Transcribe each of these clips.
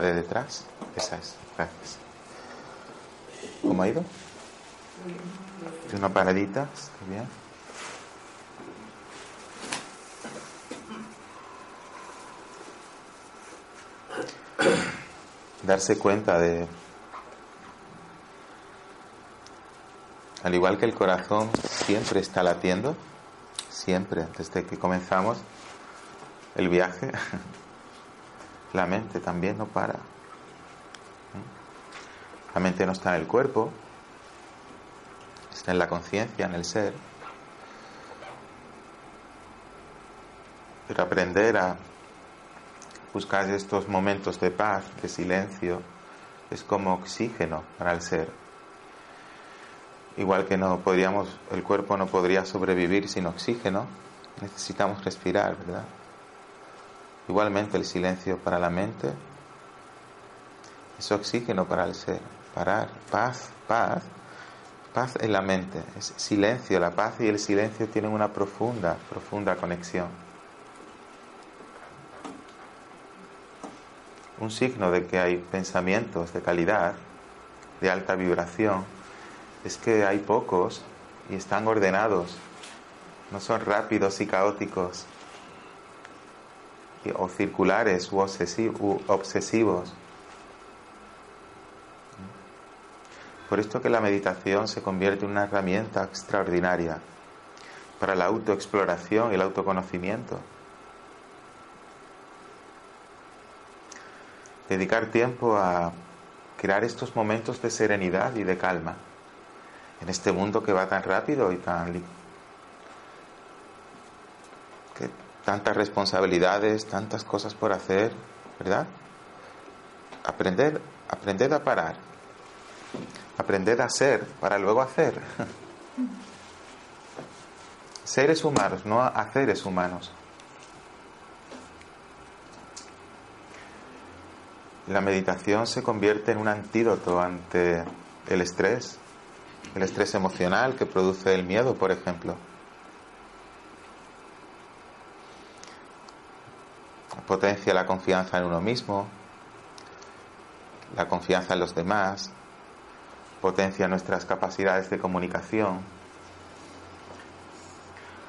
De detrás, esa es. Gracias. ¿Cómo ha ido? Una paradita, está bien. Darse cuenta de, al igual que el corazón siempre está latiendo, siempre, desde que comenzamos el viaje, La mente también no para. La mente no está en el cuerpo, está en la conciencia, en el ser. Pero aprender a buscar estos momentos de paz, de silencio, es como oxígeno para el ser. Igual que no podríamos, el cuerpo no podría sobrevivir sin oxígeno, necesitamos respirar, ¿verdad? Igualmente el silencio para la mente es oxígeno para el ser. Parar, paz, paz, paz en la mente, es silencio. La paz y el silencio tienen una profunda, profunda conexión. Un signo de que hay pensamientos de calidad, de alta vibración, es que hay pocos y están ordenados, no son rápidos y caóticos, o circulares u, obsesivos. Por esto que la meditación se convierte en una herramienta extraordinaria para la autoexploración y el autoconocimiento. Dedicar tiempo a crear estos momentos de serenidad y de calma en este mundo que va tan rápido y tan tantas responsabilidades, tantas cosas por hacer, ¿verdad? Aprender, aprender a parar, aprender a ser para luego hacer. Seres humanos, no haceres humanos. La meditación se convierte en un antídoto ante el estrés, el estrés emocional que produce el miedo, por ejemplo. Potencia la confianza en uno mismo, la confianza en los demás, potencia nuestras capacidades de comunicación,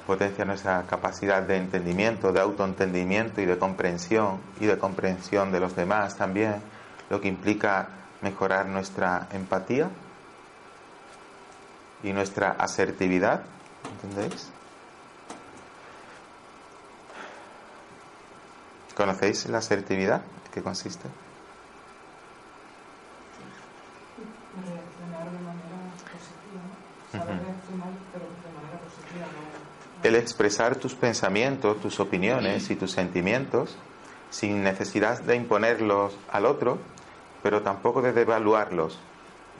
potencia nuestra capacidad de entendimiento, de autoentendimiento y de comprensión y de comprensión de los demás también, lo que implica mejorar nuestra empatía y nuestra asertividad, ¿entendéis? ¿Conocéis la asertividad? ¿Qué consiste? El expresar tus pensamientos, tus opiniones y tus sentimientos sin necesidad de imponerlos al otro, pero tampoco de devaluarlos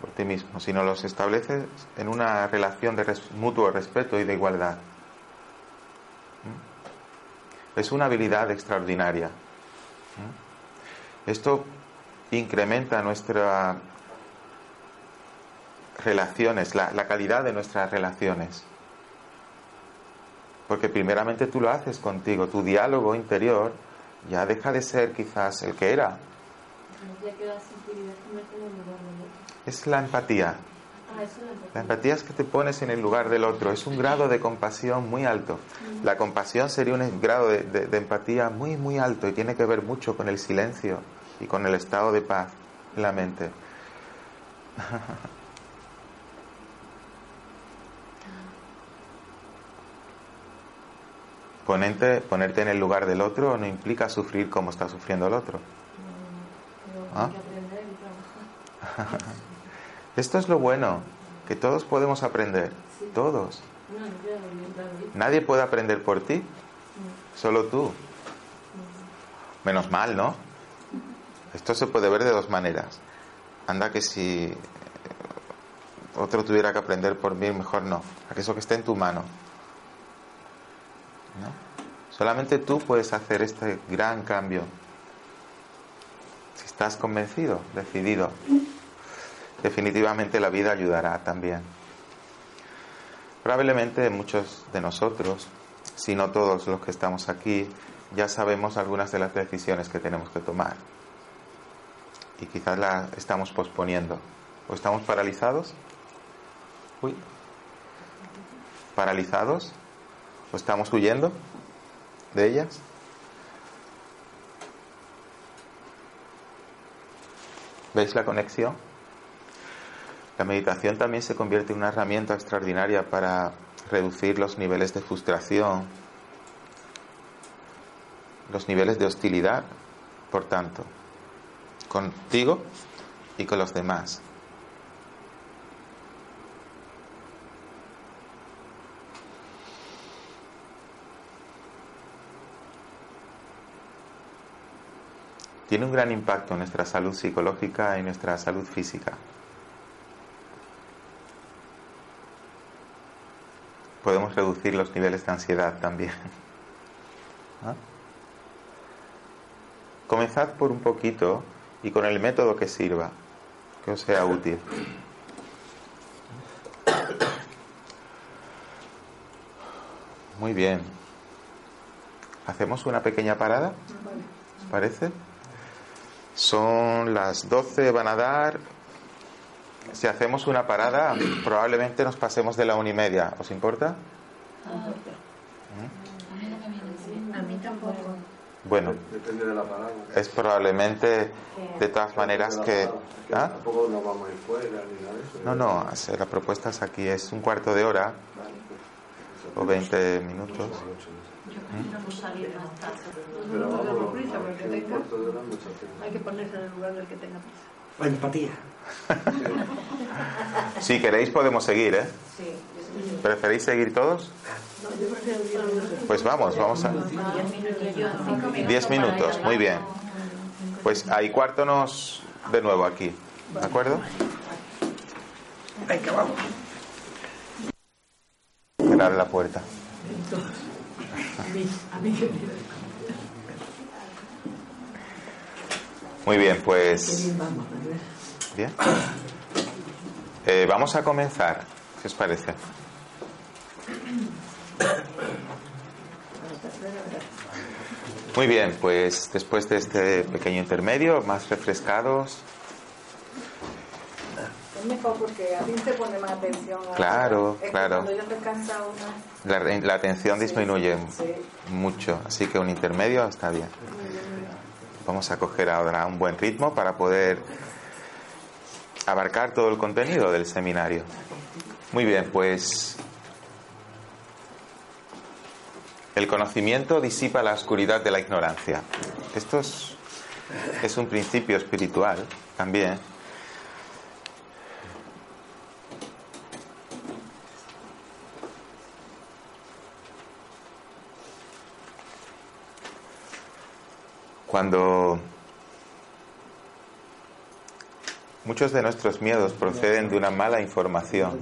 por ti mismo, sino los estableces en una relación de mutuo respeto y de igualdad. Es una habilidad extraordinaria. Esto incrementa nuestras relaciones, la, la calidad de nuestras relaciones. Porque primeramente tú lo haces contigo, tu diálogo interior ya deja de ser quizás el que era Es la empatía. La empatía es que te pones en el lugar del otro. Es un grado de compasión muy alto. La compasión sería un grado de, de empatía muy, muy alto y tiene que ver mucho con el silencio y con el estado de paz en la mente. Ponerte, ponerte en el lugar del otro no implica sufrir como está sufriendo el otro. ¿Ah? Esto es lo bueno, que todos podemos aprender, todos. Nadie puede aprender por ti, solo tú. Menos mal, ¿no? Esto se puede ver de dos maneras. Anda que si otro tuviera que aprender por mí, mejor no. Aquello que esté en tu mano. Solamente tú puedes hacer este gran cambio. Si estás convencido, decidido, definitivamente la vida ayudará también. Probablemente muchos de nosotros, si no todos los que estamos aquí, ya sabemos algunas de las decisiones que tenemos que tomar. Y quizás las estamos posponiendo. ¿O estamos paralizados? Uy. ¿Paralizados? ¿O estamos huyendo de ellas? ¿Veis la conexión? La meditación también se convierte en una herramienta extraordinaria para reducir los niveles de frustración, los niveles de hostilidad, por tanto, contigo y con los demás. tiene un gran impacto en nuestra salud psicológica y nuestra salud física. Podemos reducir los niveles de ansiedad también. ¿Ah? Comenzad por un poquito y con el método que sirva, que os sea útil. Muy bien. ¿Hacemos una pequeña parada? ¿Os parece? Son las 12, van a dar. Si hacemos una parada, probablemente nos pasemos de la una y media. ¿Os importa? A mí tampoco. Bueno, Depende de la parada. es probablemente de todas maneras que. ¿Ah? Tampoco nos vamos a ir fuera ni nada de eso. No, no, la propuesta es aquí, es un cuarto de hora o 20 minutos. No salir más tarde. Pero No vamos. Hay que ponerse en el lugar del que tenga prisa. La empatía. Si queréis podemos seguir, ¿eh? ¿Preferís seguir todos? Pues vamos, vamos a... Diez minutos, muy bien. Pues ahí cuarto nos de nuevo aquí, ¿de acuerdo? Venga, vamos. Cerrar la puerta. Muy bien, pues... Bien. Eh, vamos a comenzar, ¿qué os parece? Muy bien, pues después de este pequeño intermedio, más refrescados, Es mejor porque a ti te pone más atención. Claro, es que claro. Cuando una. la, la atención Sí, disminuye sí. mucho, así que un intermedio está bien. Vamos a coger ahora un buen ritmo para poder abarcar todo el contenido del seminario. Muy bien, pues el conocimiento disipa la oscuridad de la ignorancia. Esto es, un principio espiritual también. Cuando muchos de nuestros miedos proceden de una mala información,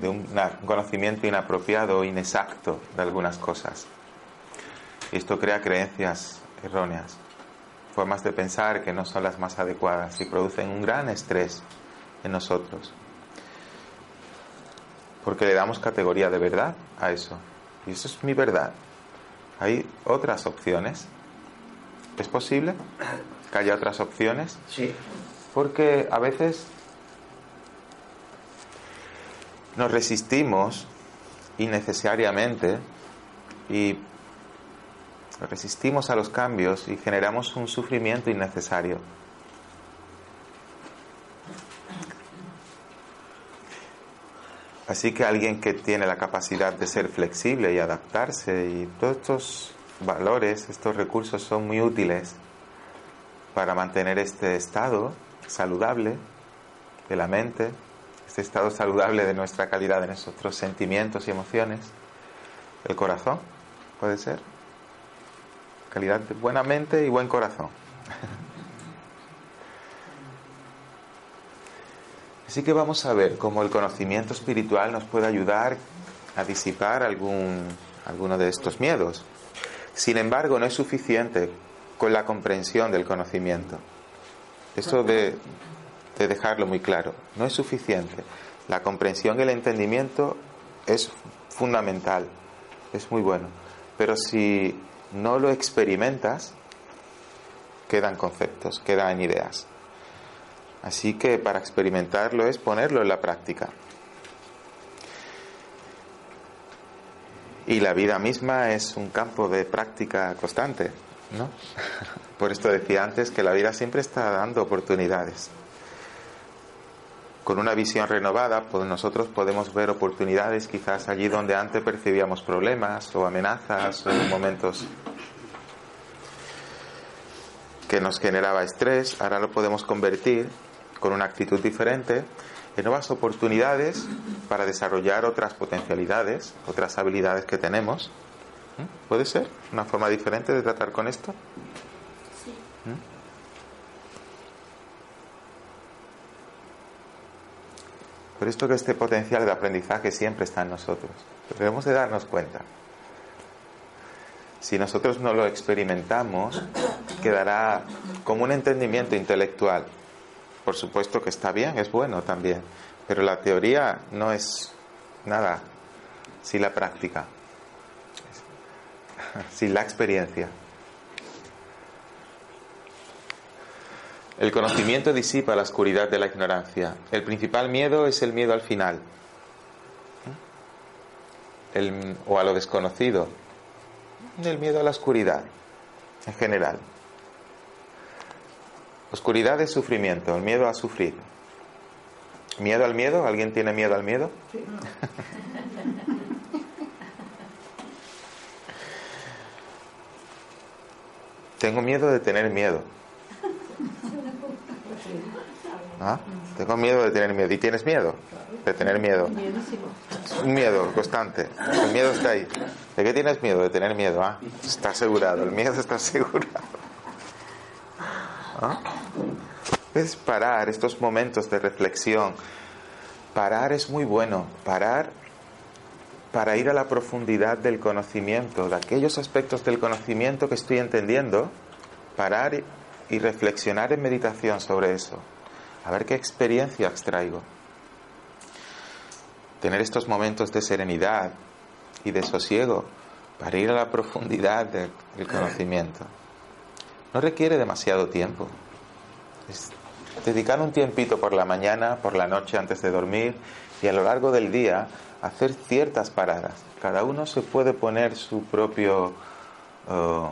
de un conocimiento inapropiado o inexacto de algunas cosas. Esto crea creencias erróneas, formas de pensar que no son las más adecuadas y producen un gran estrés en nosotros. Porque le damos categoría de verdad a eso. Y eso es mi verdad. Hay otras opciones. ¿Es posible? que haya otras opciones? Sí. Porque a veces nos resistimos innecesariamente y resistimos a los cambios y generamos un sufrimiento innecesario. Así que alguien que tiene la capacidad de ser flexible y adaptarse y todos estos valores, estos recursos son muy útiles para mantener este estado saludable de la mente, este estado saludable de nuestra calidad de nuestros sentimientos y emociones, el corazón, puede ser, calidad de buena mente y buen corazón. Así que vamos a ver cómo el conocimiento espiritual nos puede ayudar a disipar algún, alguno de estos miedos. Sin embargo, no es suficiente con la comprensión del conocimiento. Esto de, de dejarlo muy claro, no es suficiente. La comprensión y el entendimiento es fundamental, es muy bueno. Pero si no lo experimentas, quedan conceptos, quedan ideas. Así que para experimentarlo es ponerlo en la práctica. Y la vida misma es un campo de práctica constante, ¿no? Por esto decía antes que la vida siempre está dando oportunidades. Con una visión renovada, pues nosotros podemos ver oportunidades quizás allí donde antes percibíamos problemas o amenazas o momentos que nos generaba estrés, ahora lo podemos convertir con una actitud diferente en nuevas oportunidades para desarrollar otras potencialidades, otras habilidades que tenemos. ¿Puede ser una forma diferente de tratar con esto? Sí. ¿Mm? Por esto que este potencial de aprendizaje siempre está en nosotros. debemos de darnos cuenta. Si nosotros no lo experimentamos, quedará como un entendimiento intelectual, por supuesto que está bien, es bueno también, pero la teoría no es nada sin la práctica, sin la experiencia. El conocimiento disipa la oscuridad de la ignorancia. El principal miedo es el miedo al final o a lo desconocido. El miedo a la oscuridad en general. Oscuridad es sufrimiento, el miedo a sufrir. ¿Miedo al miedo? ¿Alguien tiene miedo al miedo? Tengo miedo de tener miedo. ¿Ah? Tengo miedo de tener miedo. ¿Y tienes miedo? De tener miedo. Un miedo constante. El miedo está ahí. ¿De qué tienes miedo? De tener miedo. Ah, está asegurado. El miedo está asegurado. ¿Ah? Es parar estos momentos de reflexión. Parar es muy bueno. Parar para ir a la profundidad del conocimiento, de aquellos aspectos del conocimiento que estoy entendiendo. Parar y reflexionar en meditación sobre eso. A ver qué experiencia extraigo. Tener estos momentos de serenidad y de sosiego para ir a la profundidad del conocimiento. No requiere demasiado tiempo. Es dedicar un tiempito por la mañana, por la noche antes de dormir y a lo largo del día hacer ciertas paradas. Cada uno se puede poner su propio oh,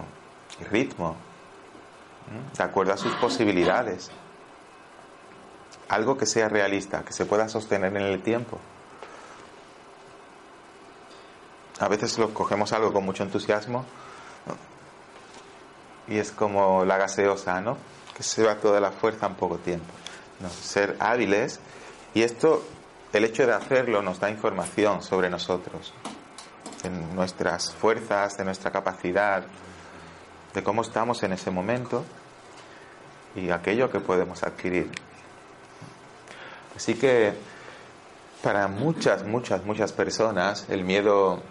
ritmo, de acuerdo a sus posibilidades. Algo que sea realista, que se pueda sostener en el tiempo. A veces lo cogemos algo con mucho entusiasmo y es como la gaseosa, ¿no? Que se va toda la fuerza en poco tiempo. ¿no? Ser hábiles y esto, el hecho de hacerlo nos da información sobre nosotros, de nuestras fuerzas, de nuestra capacidad, de cómo estamos en ese momento y aquello que podemos adquirir. Así que para muchas, muchas, muchas personas el miedo,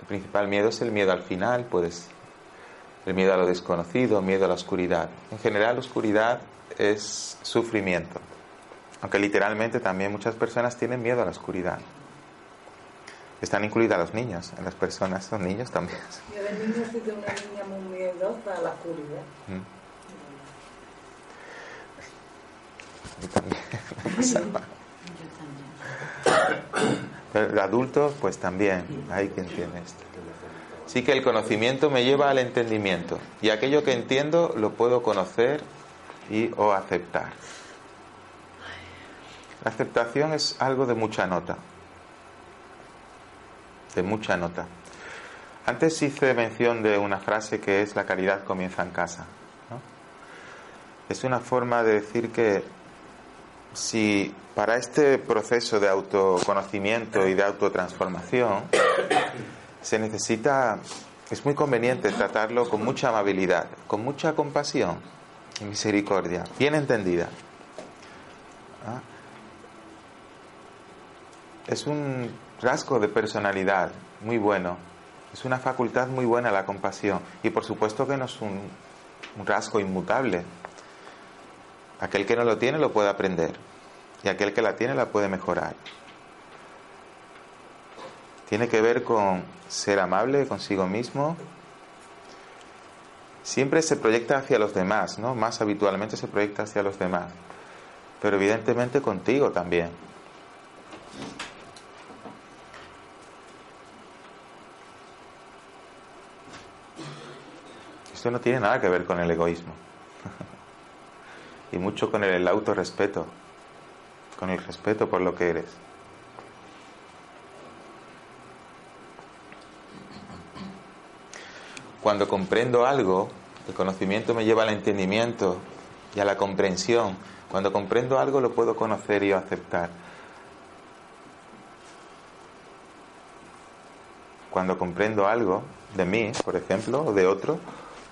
el principal miedo es el miedo al final, pues el miedo a lo desconocido, miedo a la oscuridad. En general, la oscuridad es sufrimiento, aunque literalmente también muchas personas tienen miedo a la oscuridad. Están incluidas los niños, en las personas son niños también. Yo de niña he sido una niña muy miedosa a la oscuridad. Mm. Yo también. Pero adultos, pues también. Hay quien tiene esto. Sí que el conocimiento me lleva al entendimiento. Y aquello que entiendo lo puedo conocer y o aceptar. La aceptación es algo de mucha nota. De mucha nota. Antes hice mención de una frase que es la caridad comienza en casa. Es una forma de decir que si para este proceso de autoconocimiento y de autotransformación se necesita, es muy conveniente tratarlo con mucha amabilidad, con mucha compasión y misericordia, bien entendida. ¿Ah? Es un rasgo de personalidad muy bueno, es una facultad muy buena la compasión y por supuesto que no es un, un rasgo inmutable. Aquel que no lo tiene lo puede aprender y aquel que la tiene la puede mejorar. Tiene que ver con ser amable consigo mismo. Siempre se proyecta hacia los demás, ¿no? Más habitualmente se proyecta hacia los demás. Pero evidentemente contigo también. No tiene nada que ver con el egoísmo. y mucho con el autorrespeto, con el respeto por lo que eres. Cuando comprendo algo, el conocimiento me lleva al entendimiento y a la comprensión. Cuando comprendo algo lo puedo conocer y aceptar. Cuando comprendo algo de mí, por ejemplo, o de otro,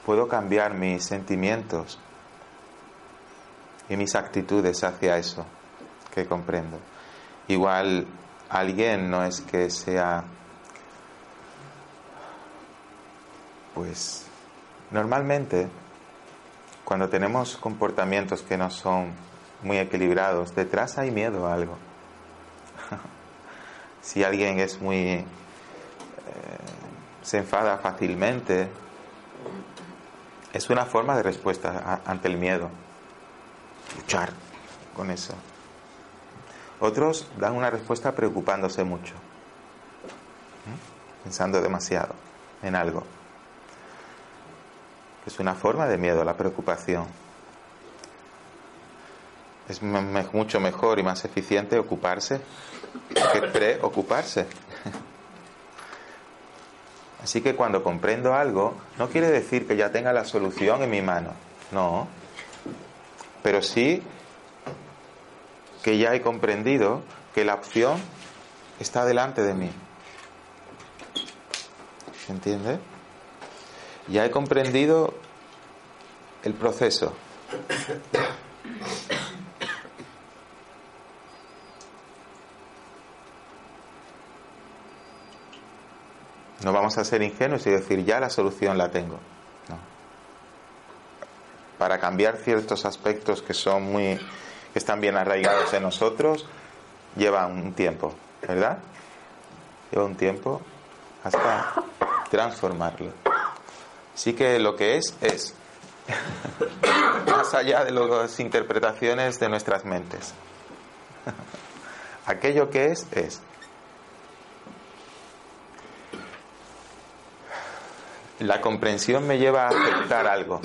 puedo cambiar mis sentimientos y mis actitudes hacia eso que comprendo. Igual alguien no es que sea, pues normalmente cuando tenemos comportamientos que no son muy equilibrados, detrás hay miedo a algo. si alguien es muy... Eh, se enfada fácilmente, es una forma de respuesta ante el miedo. Luchar con eso. Otros dan una respuesta preocupándose mucho, pensando demasiado en algo. Es una forma de miedo, la preocupación. Es mucho mejor y más eficiente ocuparse que preocuparse. Así que cuando comprendo algo, no quiere decir que ya tenga la solución en mi mano, no. Pero sí que ya he comprendido que la opción está delante de mí. ¿Se entiende? Ya he comprendido el proceso. No vamos a ser ingenuos y decir ya la solución la tengo. Para cambiar ciertos aspectos que son muy que están bien arraigados en nosotros, lleva un tiempo, ¿verdad? Lleva un tiempo hasta transformarlo. Así que lo que es, es. Más allá de las interpretaciones de nuestras mentes. Aquello que es, es. La comprensión me lleva a aceptar algo.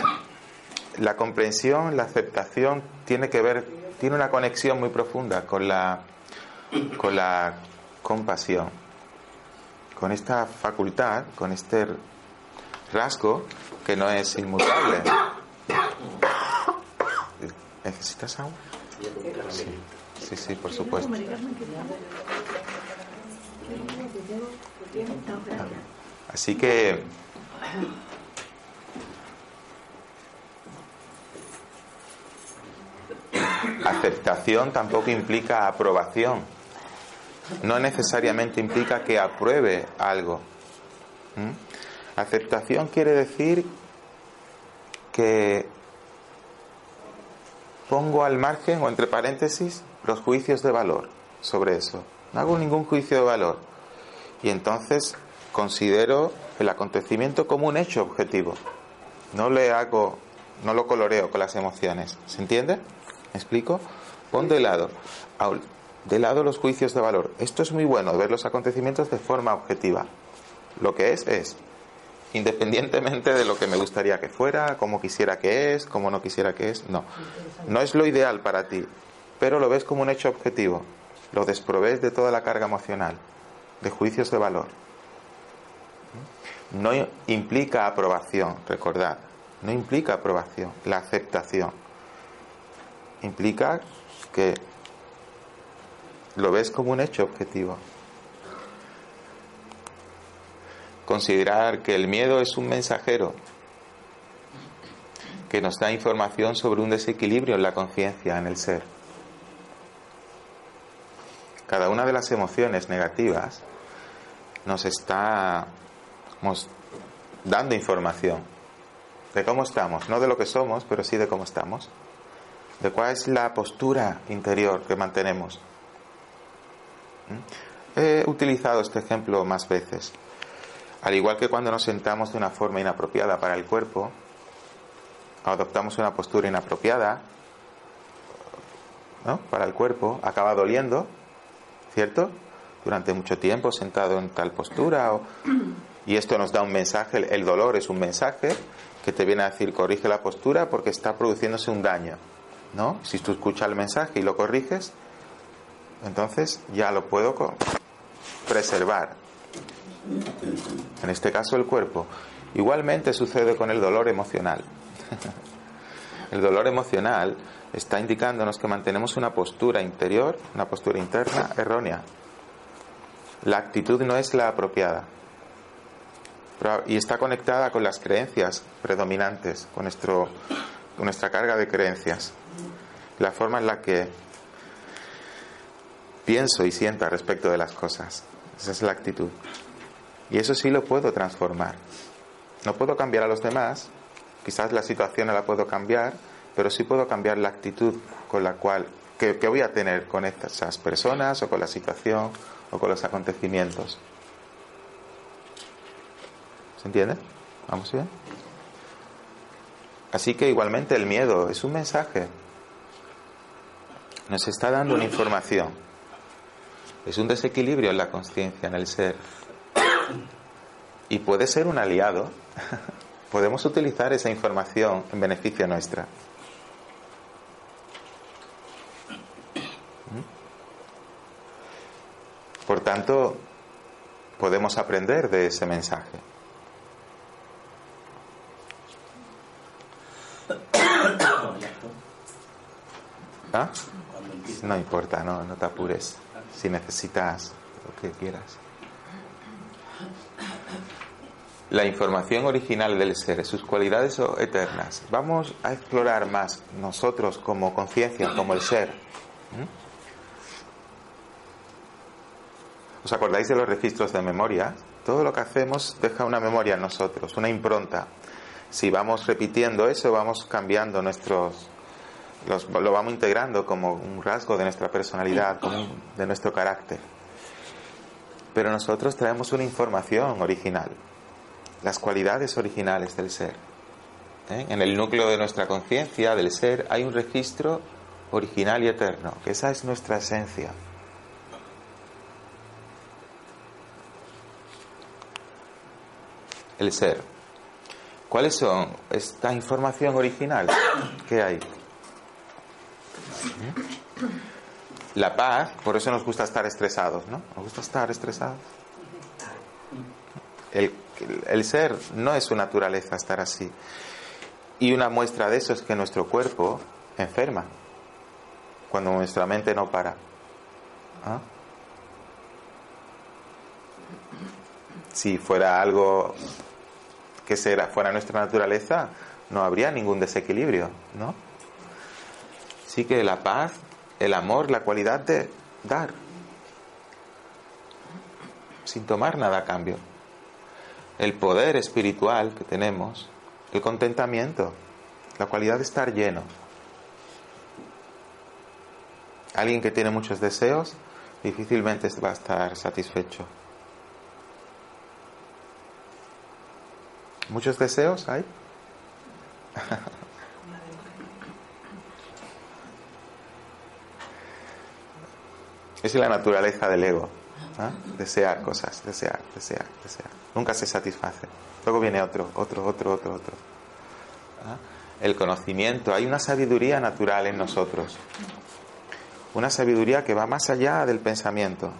La comprensión, la aceptación tiene que ver tiene una conexión muy profunda con la, con la compasión, con esta facultad, con este rasgo que no es inmutable. ¿Necesitas agua? Sí, sí, sí por supuesto. Así que Aceptación tampoco implica aprobación. No necesariamente implica que apruebe algo. ¿Mm? Aceptación quiere decir que pongo al margen o entre paréntesis los juicios de valor sobre eso. No hago ningún juicio de valor. Y entonces considero el acontecimiento como un hecho objetivo. No le hago, no lo coloreo con las emociones. ¿Se entiende? ¿Me explico? Pon de lado, de lado los juicios de valor. Esto es muy bueno, ver los acontecimientos de forma objetiva. Lo que es, es. Independientemente de lo que me gustaría que fuera, como quisiera que es, como no quisiera que es, no. No es lo ideal para ti, pero lo ves como un hecho objetivo. Lo desprovees de toda la carga emocional, de juicios de valor. No implica aprobación, recordad. No implica aprobación, la aceptación. Implica que lo ves como un hecho objetivo. Considerar que el miedo es un mensajero que nos da información sobre un desequilibrio en la conciencia, en el ser. Cada una de las emociones negativas nos está dando información de cómo estamos, no de lo que somos, pero sí de cómo estamos, de cuál es la postura interior que mantenemos. ¿Mm? He utilizado este ejemplo más veces. Al igual que cuando nos sentamos de una forma inapropiada para el cuerpo, adoptamos una postura inapropiada ¿no? para el cuerpo, acaba doliendo, ¿cierto? Durante mucho tiempo sentado en tal postura. Y esto nos da un mensaje, el dolor es un mensaje que te viene a decir corrige la postura porque está produciéndose un daño. ¿no? Si tú escuchas el mensaje y lo corriges, entonces ya lo puedo preservar. En este caso el cuerpo. Igualmente sucede con el dolor emocional. el dolor emocional está indicándonos que mantenemos una postura interior, una postura interna errónea. La actitud no es la apropiada. Y está conectada con las creencias predominantes, con, nuestro, nuestra carga de creencias. La forma en la que pienso y siento respecto de las cosas. Esa es la actitud. Y eso sí lo puedo transformar. No puedo cambiar a los demás, quizás la situación no la puedo cambiar, pero sí puedo cambiar la actitud con la cual, que, voy a tener con estas personas o con la situación o con los acontecimientos. ¿Se entiende? ¿Vamos bien? Así que igualmente el miedo es un mensaje. Nos está dando una información. Es un desequilibrio en la conciencia, en el ser. Y puede ser un aliado. Podemos utilizar esa información en beneficio nuestra. ¿Mm? Por tanto, podemos aprender de ese mensaje. ¿Ah? No importa, no, no te apures si necesitas lo que quieras. La información original del ser, sus cualidades eternas. Vamos a explorar más nosotros como conciencia, como el ser. ¿Mm? ¿Os acordáis de los registros de memoria? Todo lo que hacemos deja una memoria en nosotros, una impronta. Si vamos repitiendo eso, vamos cambiando nuestros, lo vamos integrando como un rasgo de nuestra personalidad, como de nuestro carácter. Pero nosotros traemos una información original, las cualidades originales del ser. ¿eh? En el núcleo de nuestra conciencia, del ser, hay un registro original y eterno, que esa es nuestra esencia. El ser. ¿Cuáles son esta información original que hay? La paz, por eso nos gusta estar estresados, ¿no? Nos gusta estar estresados. El, el ser no es su naturaleza estar así. Y una muestra de eso es que nuestro cuerpo enferma cuando nuestra mente no para. ¿Ah? Si fuera algo que fuera nuestra naturaleza, no habría ningún desequilibrio, ¿no? Sí que la paz, el amor, la cualidad de dar, sin tomar nada a cambio. El poder espiritual que tenemos, el contentamiento, la cualidad de estar lleno. Alguien que tiene muchos deseos difícilmente va a estar satisfecho. ¿Muchos deseos hay? Es la naturaleza del ego. ¿ah? Desear cosas, desear, desear, desear. Nunca se satisface. Luego viene otro, otro, otro, otro, otro. ¿Ah? El conocimiento, hay una sabiduría natural en nosotros. Una sabiduría que va más allá del pensamiento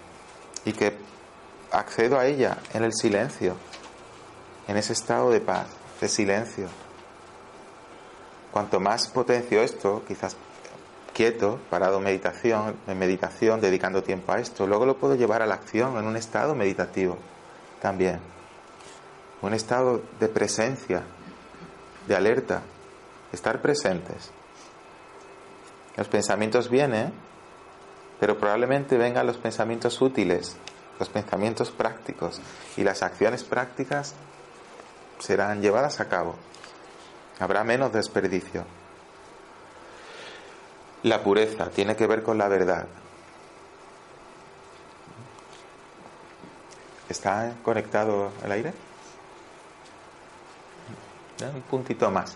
y que accedo a ella en el silencio, en ese estado de paz, de silencio. Cuanto más potencio esto, quizás quieto, parado meditación, en meditación, dedicando tiempo a esto, luego lo puedo llevar a la acción en un estado meditativo también. Un estado de presencia, de alerta, estar presentes. Los pensamientos vienen, pero probablemente vengan los pensamientos útiles, los pensamientos prácticos y las acciones prácticas serán llevadas a cabo. Habrá menos desperdicio. La pureza tiene que ver con la verdad. ¿Está conectado el aire? Un puntito más.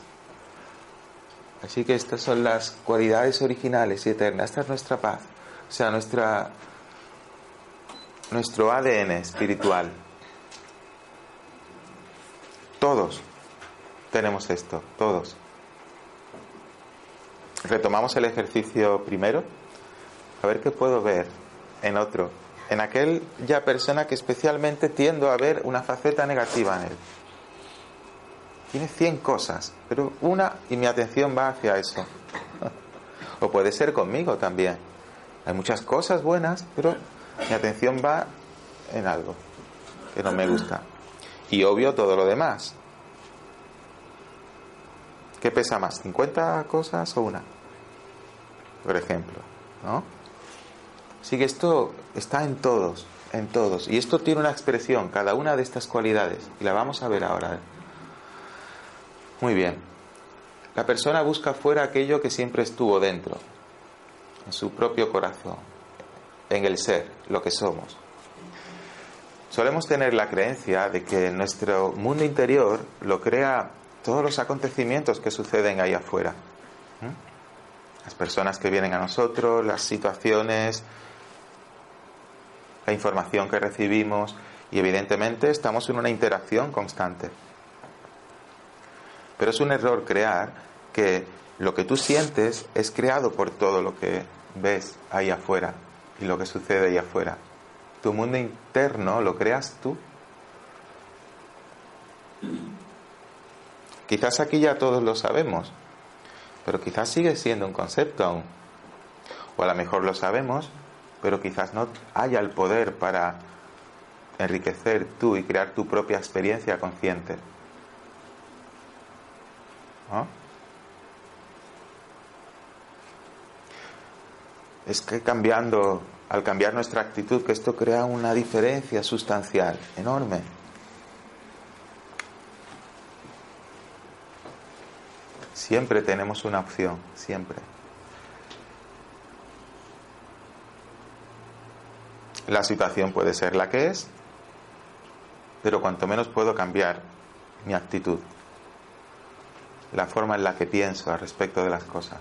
Así que estas son las cualidades originales y eternas. Esta es nuestra paz. O sea, nuestra, nuestro ADN espiritual. Todos tenemos esto, todos. Retomamos el ejercicio primero. A ver qué puedo ver en otro. En aquel ya persona que especialmente tiendo a ver una faceta negativa en él. Tiene 100 cosas, pero una y mi atención va hacia eso. O puede ser conmigo también. Hay muchas cosas buenas, pero mi atención va en algo que no me gusta. Y obvio todo lo demás. ¿Qué pesa más? ¿50 cosas o una? Por ejemplo, ¿no? Así que esto está en todos, en todos. Y esto tiene una expresión, cada una de estas cualidades. Y la vamos a ver ahora. Muy bien. La persona busca fuera aquello que siempre estuvo dentro, en su propio corazón, en el ser, lo que somos. Solemos tener la creencia de que nuestro mundo interior lo crea todos los acontecimientos que suceden ahí afuera. Las personas que vienen a nosotros, las situaciones, la información que recibimos y evidentemente estamos en una interacción constante. Pero es un error crear que lo que tú sientes es creado por todo lo que ves ahí afuera y lo que sucede ahí afuera. Tu mundo interno lo creas tú. Quizás aquí ya todos lo sabemos, pero quizás sigue siendo un concepto aún. O a lo mejor lo sabemos, pero quizás no haya el poder para enriquecer tú y crear tu propia experiencia consciente. Es que cambiando, al cambiar nuestra actitud, que esto crea una diferencia sustancial, enorme. Siempre tenemos una opción, siempre. La situación puede ser la que es, pero cuanto menos puedo cambiar mi actitud, la forma en la que pienso al respecto de las cosas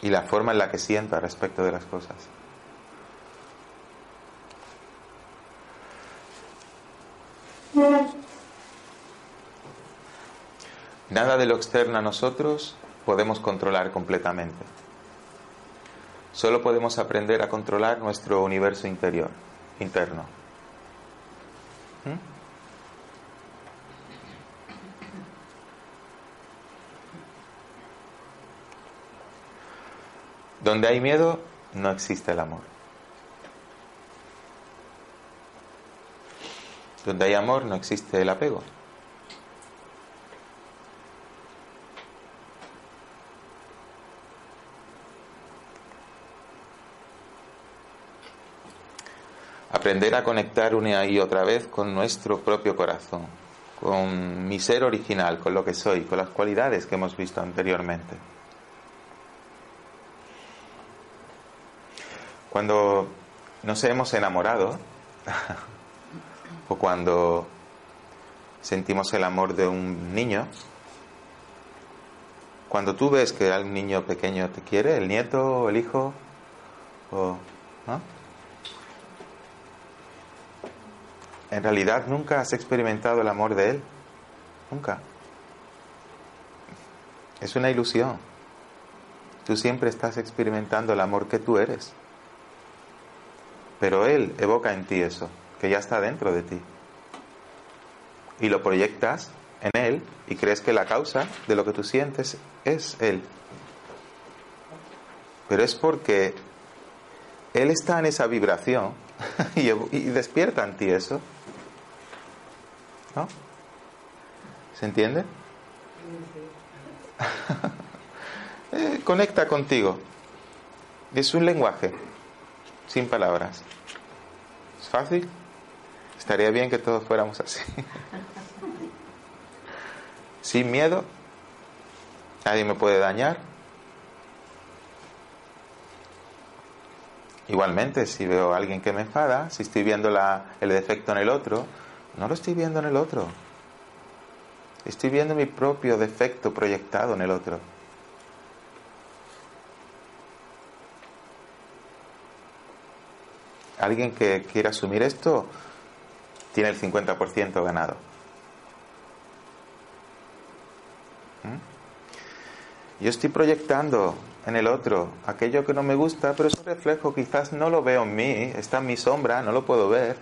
y la forma en la que siento al respecto de las cosas. Nada de lo externo a nosotros podemos controlar completamente. Solo podemos aprender a controlar nuestro universo interior, interno. ¿Mm? Donde hay miedo, no existe el amor. Donde hay amor, no existe el apego. Aprender a conectar una y otra vez con nuestro propio corazón, con mi ser original, con lo que soy, con las cualidades que hemos visto anteriormente. Cuando nos hemos enamorado o cuando sentimos el amor de un niño, Cuando tú ves que un niño pequeño te quiere, el nieto, el hijo, o, ¿no? En realidad nunca has experimentado el amor de él. Nunca. Es una ilusión. Tú siempre estás experimentando el amor que tú eres. Pero Él evoca en ti eso, que ya está dentro de ti. Y lo proyectas en Él y crees que la causa de lo que tú sientes es Él. Pero es porque Él está en esa vibración y, despierta en ti eso. ¿No? ¿Se entiende? Eh, conecta contigo. Es un lenguaje, sin palabras. ¿Es fácil? Estaría bien que todos fuéramos así. sin miedo. Nadie me puede dañar. Igualmente, si veo a alguien que me enfada, si estoy viendo la, el defecto en el otro, no lo estoy viendo en el otro. Estoy viendo mi propio defecto proyectado en el otro. Alguien que quiera asumir esto tiene el 50% ganado. ¿Mm? Yo estoy proyectando en el otro aquello que no me gusta, pero es un reflejo, quizás no lo veo en mí, está en mi sombra, no lo puedo ver,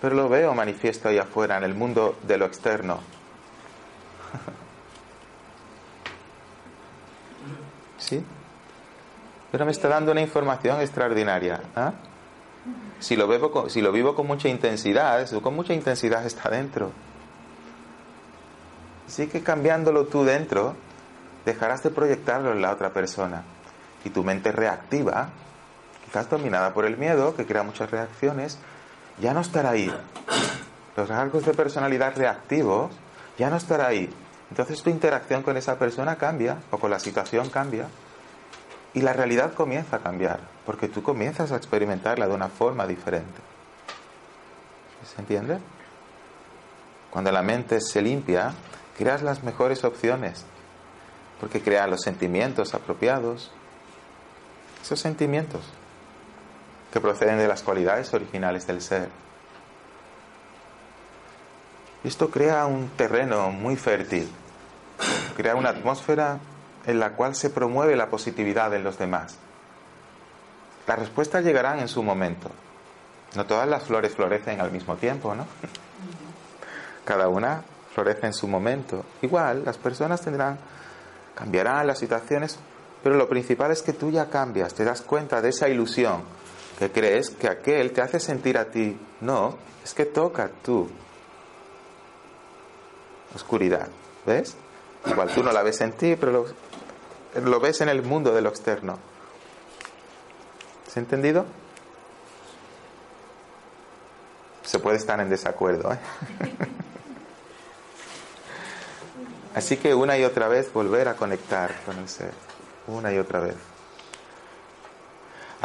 pero lo veo manifiesto ahí afuera, en el mundo de lo externo. ¿Sí? Pero me está dando una información extraordinaria. ¿ah? Si, lo vivo, si lo vivo con mucha intensidad, eso con mucha intensidad está dentro. Así que cambiándolo tú dentro, dejarás de proyectarlo en la otra persona. Y tu mente reactiva, quizás dominada por el miedo, que crea muchas reacciones, ya no estará ahí. Los rasgos de personalidad reactivos ya no estará ahí. Entonces tu interacción con esa persona cambia o con la situación cambia y la realidad comienza a cambiar porque tú comienzas a experimentarla de una forma diferente. ¿Se entiende? Cuando la mente se limpia, creas las mejores opciones porque creas los sentimientos apropiados. Esos sentimientos que proceden de las cualidades originales del ser. Esto crea un terreno muy fértil, crea una atmósfera en la cual se promueve la positividad en los demás. Las respuestas llegarán en su momento. No todas las flores florecen al mismo tiempo, ¿no? Cada una florece en su momento. Igual, las personas tendrán, cambiarán las situaciones, pero lo principal es que tú ya cambias, te das cuenta de esa ilusión que crees que aquel te hace sentir a ti. No, es que toca tú oscuridad. ¿Ves? Igual tú no la ves en ti, pero lo, ves en el mundo de lo externo. ¿Se ha entendido? Se puede estar en desacuerdo. ¿eh? Así que una y otra vez volver a conectar con el ser. Una y otra vez.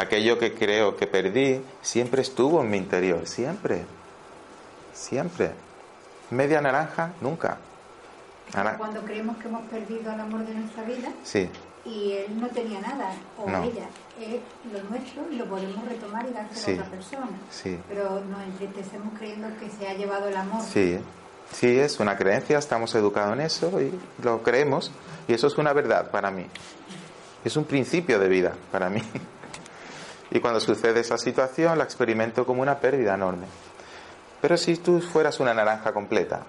Aquello que creo que perdí siempre estuvo en mi interior. Siempre. Siempre. Media naranja, nunca. Cuando creemos que hemos perdido el amor de nuestra vida sí. y él no tenía nada, o ella, es lo nuestro y lo podemos retomar y dárselo a otra persona. Sí. Pero nos entristecemos creyendo que se ha llevado el amor. Sí, sí, es una creencia, estamos educados en eso y lo creemos y eso es una verdad para mí. Es un principio de vida para mí. Y cuando sucede esa situación la experimento como una pérdida enorme. Pero si tú fueras una naranja completa,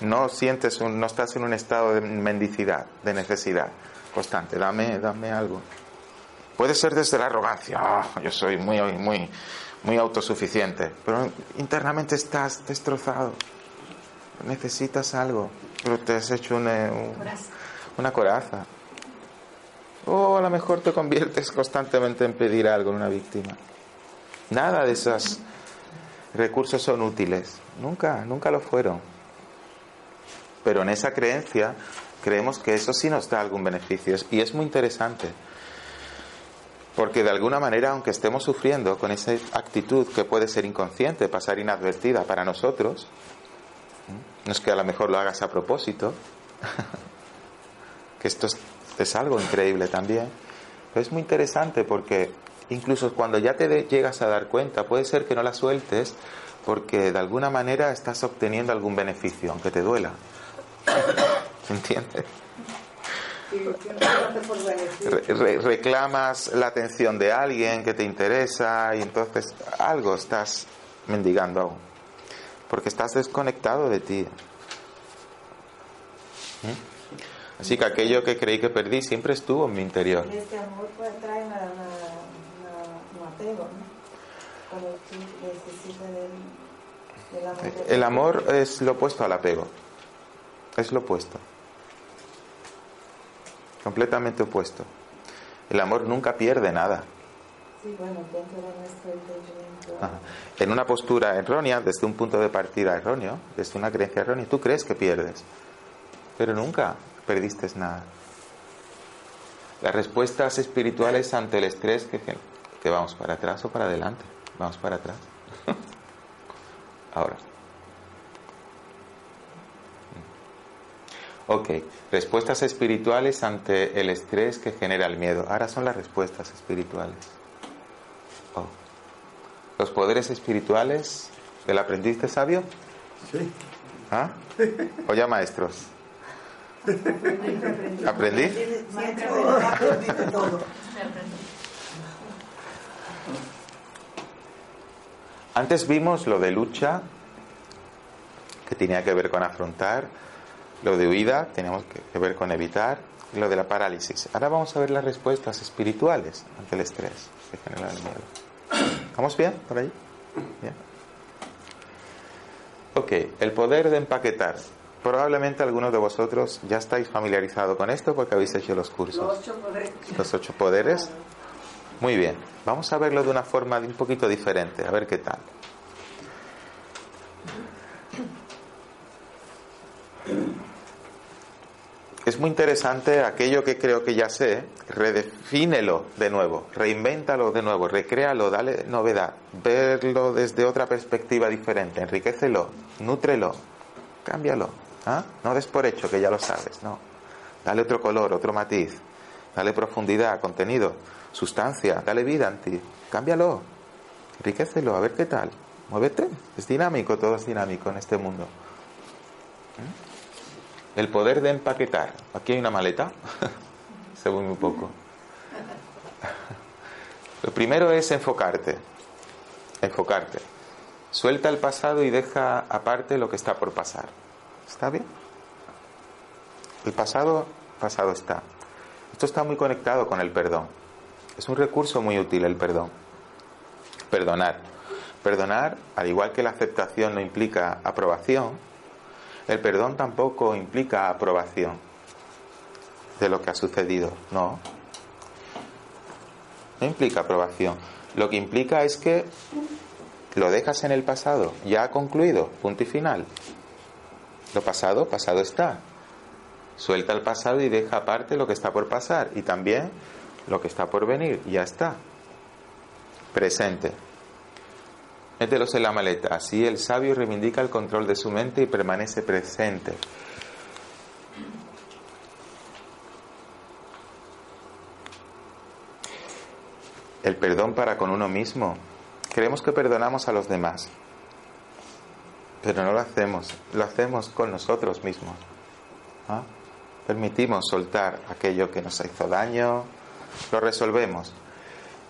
no sientes, no estás en un estado de mendicidad, de necesidad constante, dame, dame algo. Puede ser desde la arrogancia, ah, yo soy muy, muy, muy autosuficiente, pero internamente estás destrozado, necesitas algo, pero te has hecho una, una coraza. O a lo mejor te conviertes constantemente en pedir algo en una víctima. Nada de esos recursos son útiles. Nunca, nunca lo fueron. Pero en esa creencia creemos que eso sí nos da algún beneficio. Y es muy interesante. Porque de alguna manera, aunque estemos sufriendo con esa actitud que puede ser inconsciente, pasar inadvertida para nosotros, no es que a lo mejor lo hagas a propósito, que esto es, es algo increíble también. Pero es muy interesante porque incluso cuando ya te llegas a dar cuenta, puede ser que no la sueltes porque de alguna manera estás obteniendo algún beneficio, aunque te duela. ¿Se entiende? Reclamas la atención de alguien que te interesa y entonces algo estás mendigando aún. Porque estás desconectado de ti. ¿Mm? Así que aquello que creí que perdí siempre estuvo en mi interior. Y este amor puede traer un apego, ¿no? Cuando tú necesitas del, del amor. El amor es lo opuesto al apego. Es lo opuesto. Completamente opuesto. El amor nunca pierde nada. Sí, bueno, dentro de nuestro entendimiento. Ajá. En una postura errónea, desde un punto de partida erróneo, desde una creencia errónea, tú crees que pierdes, pero nunca perdiste nada. Las respuestas espirituales ante el estrés, que, que vamos para atrás o para adelante, vamos para atrás. Ahora. Ok, respuestas espirituales ante el estrés que genera el miedo. Ahora son las respuestas espirituales. Oh. Los poderes espirituales del aprendiz de sabio. Sí. ¿Ah? O ya maestros. Todo. Antes vimos lo de lucha, que tenía que ver con afrontar, lo de huida, teníamos que que ver con evitar, y lo de la parálisis. Ahora vamos a ver las respuestas espirituales ante el estrés que genera el miedo. ¿Vamos bien por ahí? Bien. Ok, el poder de empaquetar. Probablemente algunos de vosotros ya estáis familiarizados con esto porque habéis hecho los cursos. Los ocho poderes. Los ocho poderes. Muy bien. Vamos a verlo de una forma un poquito diferente, a ver qué tal. Es muy interesante aquello que creo que ya sé, redefínelo de nuevo, reinvéntalo de nuevo, recréalo, dale novedad, verlo desde otra perspectiva diferente, enriquecelo, nútrelo, cámbialo. ¿Ah? No des por hecho que ya lo sabes, no. Dale otro color, otro matiz, dale profundidad, contenido, sustancia, dale vida en ti, cámbialo, enriquecelo, a ver qué tal. Muévete, es dinámico, todo es dinámico en este mundo. ¿Mm? El poder de empaquetar. Aquí hay una maleta. Se ve muy poco. Lo primero es enfocarte. Enfocarte. Suelta el pasado y deja aparte lo que está por pasar. ¿Está bien? El pasado, pasado está. Esto está muy conectado con el perdón. Es un recurso muy útil el perdón. Perdonar. Perdonar, al igual que la aceptación no implica aprobación, el perdón tampoco implica aprobación de lo que ha sucedido, no. No implica aprobación. Lo que implica es que lo dejas en el pasado, ya ha concluido, punto y final. Lo pasado, pasado está. Suelta el pasado y deja aparte lo que está por pasar y también lo que está por venir, ya está. Presente. Mételos en la maleta. Así el sabio reivindica el control de su mente y permanece presente. El perdón para con uno mismo. Creemos que perdonamos a los demás, pero no lo hacemos. Lo hacemos con nosotros mismos. ¿Ah? Permitimos soltar aquello que nos hizo daño, lo resolvemos.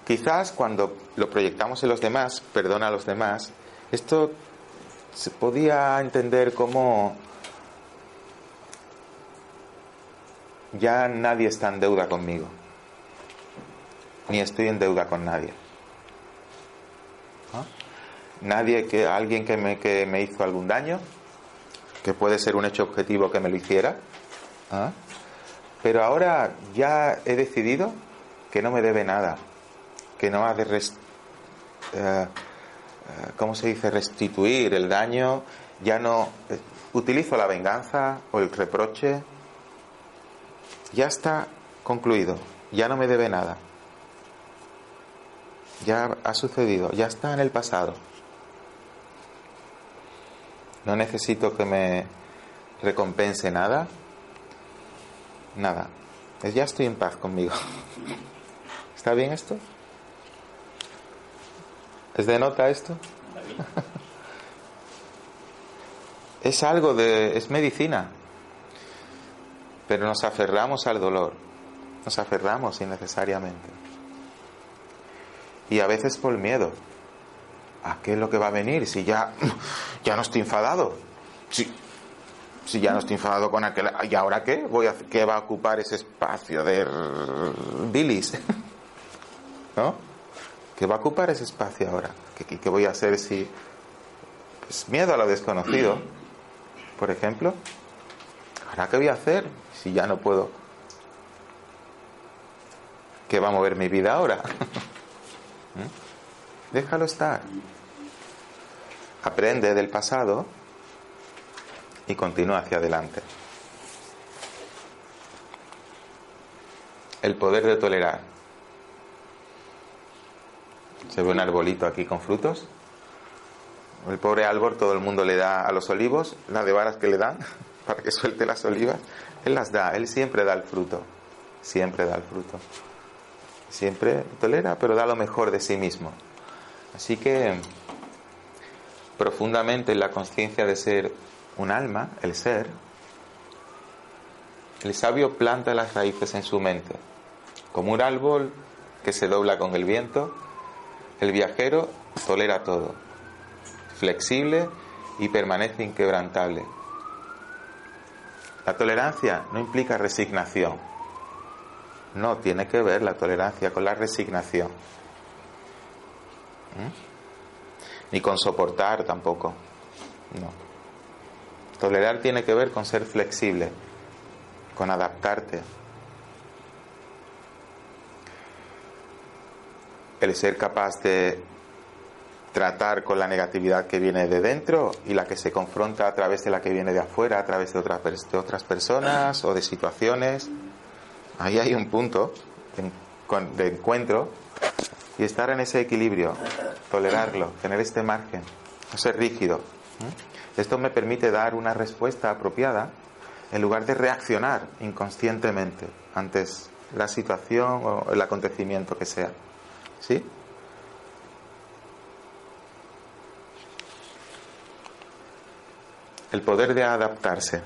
Quizás cuando lo proyectamos en los demás, perdona a los demás, esto se podía entender como ya nadie está en deuda conmigo, ni estoy en deuda con nadie. Nadie que alguien que me, que me hizo algún daño, que puede ser un hecho objetivo que me lo hiciera, ¿ah? pero ahora ya he decidido que no me debe nada, que no ha de rest, eh, eh, ¿cómo se dice? restituir el daño, ya no eh, utilizo la venganza o el reproche, ya está concluido, ya no me debe nada, ya ha sucedido, ya está en el pasado. No necesito que me recompense nada. Nada. Ya estoy en paz conmigo. ¿Está bien esto? ¿Es de nota esto? es algo de... es medicina. Pero nos aferramos al dolor. Nos aferramos innecesariamente. Y a veces por miedo. ¿A qué es lo que va a venir? Si ya, ya no estoy enfadado. Si, si ya no estoy enfadado con aquel. ¿Y ahora qué? Voy a, ¿Qué va a ocupar ese espacio de bilis? ¿No? ¿Qué va a ocupar ese espacio ahora? ¿Qué, qué voy a hacer si.? Pues miedo a lo desconocido, por ejemplo. ¿Ahora qué voy a hacer si ya no puedo? ¿Qué va a mover mi vida ahora? ¿Mm? Déjalo estar. Aprende del pasado y continúa hacia adelante. El poder de tolerar. Se ve un arbolito aquí con frutos. El pobre árbol, todo el mundo le da a los olivos, las de varas que le dan para que suelte las olivas. Él las da, él siempre da el fruto. Siempre da el fruto. Siempre tolera, pero da lo mejor de sí mismo. Así que profundamente en la conciencia de ser un alma, el ser, el sabio planta las raíces en su mente. Como un árbol que se dobla con el viento, el viajero tolera todo, flexible y permanece inquebrantable. La tolerancia no implica resignación. No tiene que ver la tolerancia con la resignación. ¿Mm? Ni con soportar tampoco. No. Tolerar tiene que ver con ser flexible, con adaptarte. El ser capaz de tratar con la negatividad que viene de dentro y la que se confronta a través de la que viene de afuera, a través de otras, de otras personas o de situaciones. Ahí hay un punto de encuentro y estar en ese equilibrio, tolerarlo, tener este margen, no ser rígido. Esto me permite dar una respuesta apropiada en lugar de reaccionar inconscientemente ante la situación o el acontecimiento que sea. ¿Sí? El poder de adaptarse.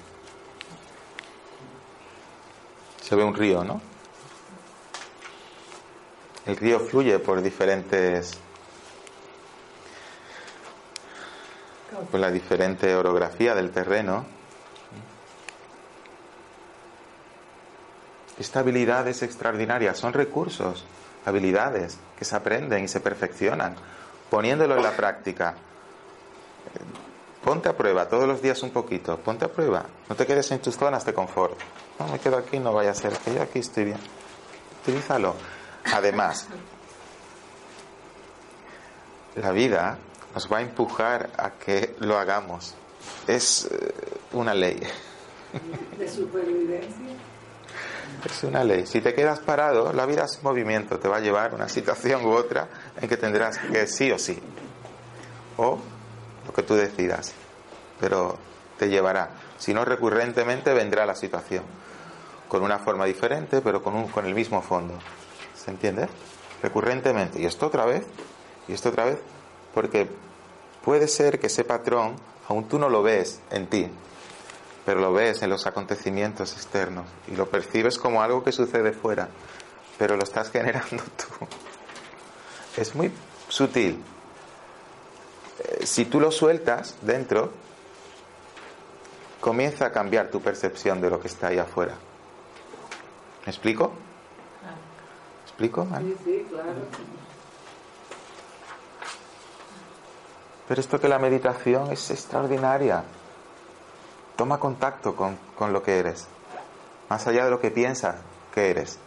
Se ve un río, ¿no? El río fluye por diferentes por la diferente orografía del terreno. Esta habilidad es extraordinaria, son recursos, habilidades que se aprenden y se perfeccionan, poniéndolo en la práctica. Ponte a prueba todos los días un poquito, ponte a prueba, no te quedes en tus zonas de confort. No me quedo aquí, no vaya a ser que yo aquí estoy bien. Utilízalo. Además, la vida nos va a empujar a que lo hagamos. Es eh, una ley. De supervivencia. Es una ley. Si te quedas parado, la vida es movimiento, te va a llevar a una situación u otra en que tendrás que sí o sí. O lo que tú decidas. Pero te llevará. Si no, recurrentemente vendrá la situación. Con una forma diferente, pero con, un, con el mismo fondo. ¿Se entiende? Recurrentemente. Y esto otra vez. Y esto otra vez. Porque puede ser que ese patrón, aún tú no lo ves en ti, pero lo ves en los acontecimientos externos y lo percibes como algo que sucede fuera, pero lo estás generando tú. Es muy sutil. Eh, si tú lo sueltas dentro, comienza a cambiar tu percepción de lo que está ahí afuera. ¿Me explico? ¿Me explico? Sí, sí, claro. Pero esto que la meditación es extraordinaria. Toma contacto con, con lo que eres, más allá de lo que piensas que eres.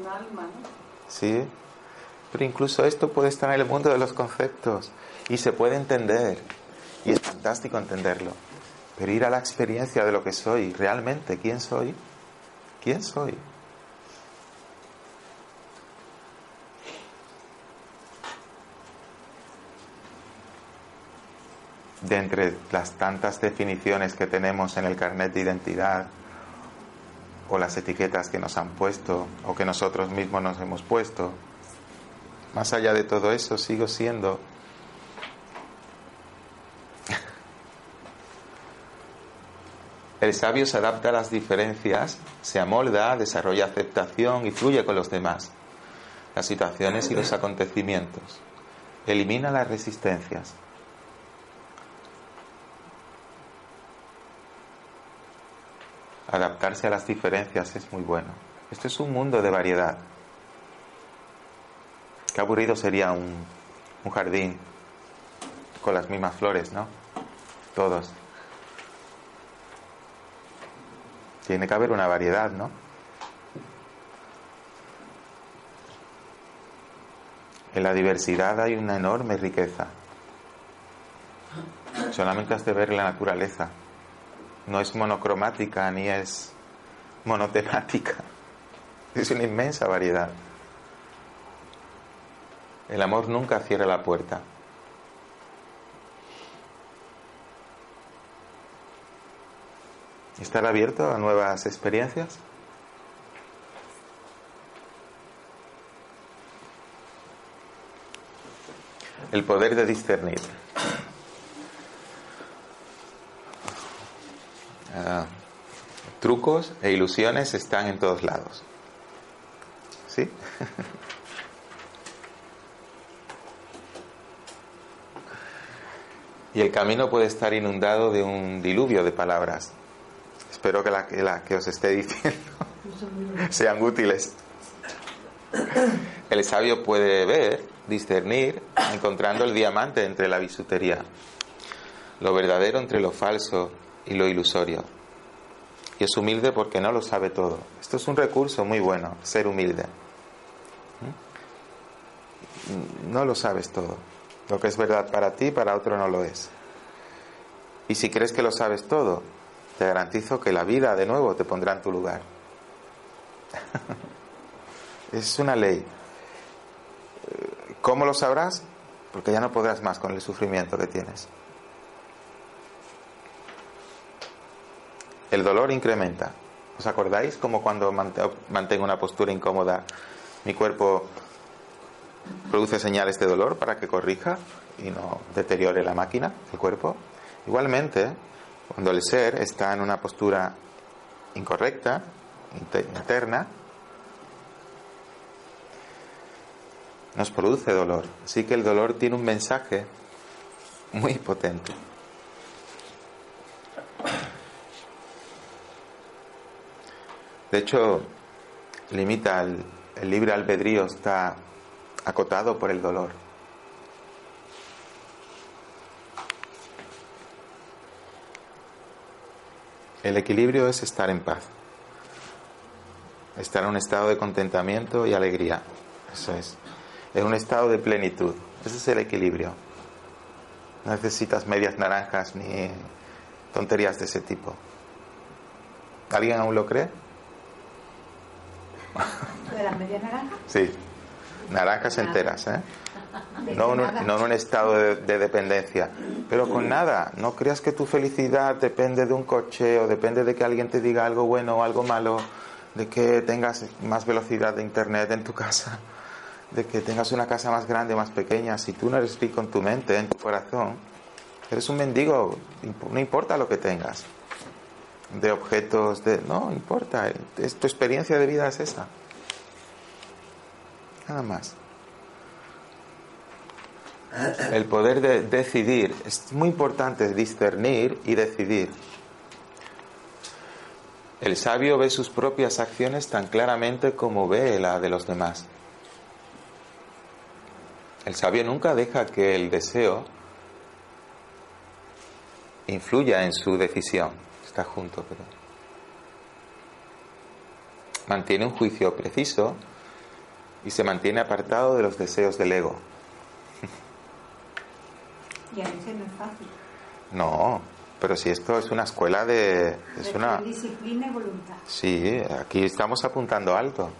Un alma, ¿no? ¿Sí? Pero incluso esto puede estar en el mundo de los conceptos y se puede entender. Y es fantástico entenderlo. Pero ir a la experiencia de lo que soy, realmente, ¿quién soy? ¿Quién soy? De entre las tantas definiciones que tenemos en el carnet de identidad o las etiquetas que nos han puesto o que nosotros mismos nos hemos puesto. Más allá de todo eso, sigo siendo El sabio se adapta a las diferencias, se amolda, desarrolla aceptación y fluye con los demás, las situaciones y los acontecimientos. Elimina las resistencias. Adaptarse a las diferencias es muy bueno. Esto es un mundo de variedad. Qué aburrido sería un, un jardín con las mismas flores, ¿no? Todos. Tiene que haber una variedad, ¿no? En la diversidad hay una enorme riqueza. Solamente has de ver la naturaleza. No es monocromática ni es monotemática. Es una inmensa variedad. El amor nunca cierra la puerta. ¿Estar abierto a nuevas experiencias? El poder de discernir. Ah, trucos e ilusiones están en todos lados. ¿Sí? y el camino puede estar inundado de un diluvio de palabras Espero que las la que os esté diciendo sean útiles. El sabio puede ver, discernir, encontrando el diamante entre la bisutería, lo verdadero entre lo falso y lo ilusorio. Y es humilde porque no lo sabe todo. Esto es un recurso muy bueno, ser humilde. ¿Mm? No lo sabes todo. Lo que es verdad para ti, para otro no lo es. Y si crees que lo sabes todo, te garantizo que la vida de nuevo te pondrá en tu lugar. es una ley. ¿Cómo lo sabrás? Porque ya no podrás más con el sufrimiento que tienes. El dolor incrementa. ¿Os acordáis como cuando mantengo una postura incómoda, mi cuerpo produce señales de dolor para que corrija y no deteriore la máquina, el cuerpo? Igualmente, cuando el ser está en una postura incorrecta, interna, nos produce dolor. Así que el dolor tiene un mensaje muy potente. De hecho, limita el, libre albedrío está acotado por el dolor. El equilibrio es estar en paz, estar en un estado de contentamiento y alegría. Eso es. Es un estado de plenitud. Ese es el equilibrio. No necesitas medias naranjas ni tonterías de ese tipo. ¿Alguien aún lo cree? ¿De las medias naranjas? Sí, naranjas enteras, ¿eh? no, en un estado de, dependencia. Pero con nada, no creas que tu felicidad depende de un coche o depende de que alguien te diga algo bueno o algo malo, de que tengas más velocidad de internet en tu casa, de que tengas una casa más grande o más pequeña. Si tú no eres rico en tu mente, en tu corazón, eres un mendigo, no importa lo que tengas. De objetos, de. No importa, tu experiencia de vida es esa. Nada más el poder de decidir. Es muy importante discernir y decidir. El sabio ve sus propias acciones tan claramente como ve la de los demás. El sabio nunca deja que el deseo influya en su decisión. Está junto, pero mantiene un juicio preciso y se mantiene apartado de los deseos del ego. Y a veces no es fácil. No, pero si esto es una escuela de... Es una... disciplina y voluntad. Sí, aquí estamos apuntando alto.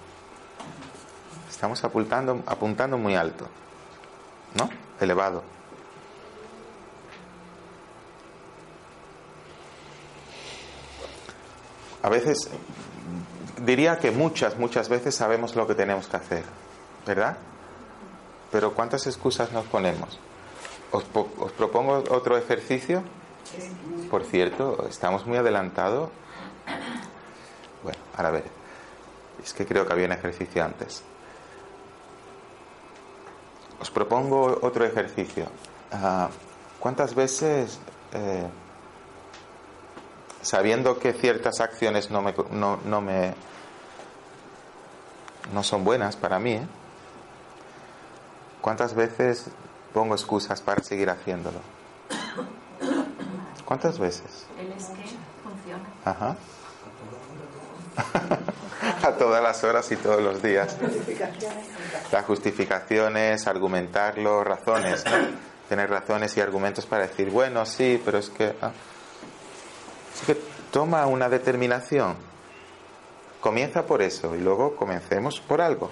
Estamos apuntando, apuntando muy alto. ¿No? Elevado. A veces, diría que muchas, muchas veces sabemos lo que tenemos que hacer, ¿verdad? Pero ¿cuántas excusas nos ponemos? Os, po- os propongo otro ejercicio. Por cierto, estamos muy adelantados. Bueno, ahora ver. Es que creo que había un ejercicio antes. Os propongo otro ejercicio. Ah, ¿Cuántas veces, eh, sabiendo que ciertas acciones no me, no, no me no son buenas para mí, ¿eh? ¿cuántas veces pongo excusas para seguir haciéndolo? ¿Cuántas veces? El es que funciona. Ajá. A todas las horas y todos los días. Las justificaciones, argumentarlo, razones. ¿no? Tener razones y argumentos para decir, bueno, sí, pero es que. ah. Es que toma una determinación. Comienza por eso y luego comencemos por algo.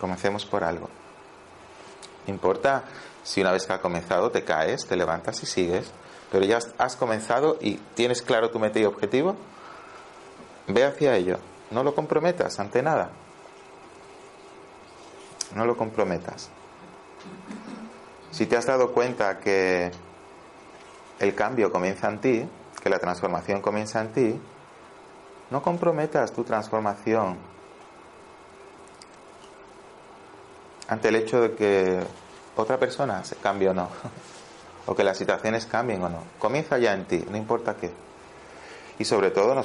Comencemos por algo. Importa si una vez que ha comenzado te caes, te levantas y sigues, pero ya has comenzado y tienes claro tu meta y objetivo, ve hacia ello. No lo comprometas ante nada. No lo comprometas. Si te has dado cuenta que el cambio comienza en ti, que la transformación comienza en ti, no comprometas tu transformación ante el hecho de que otra persona se cambie o no, o que las situaciones cambien o no. Comienza ya en ti, no importa qué. Y sobre todo no,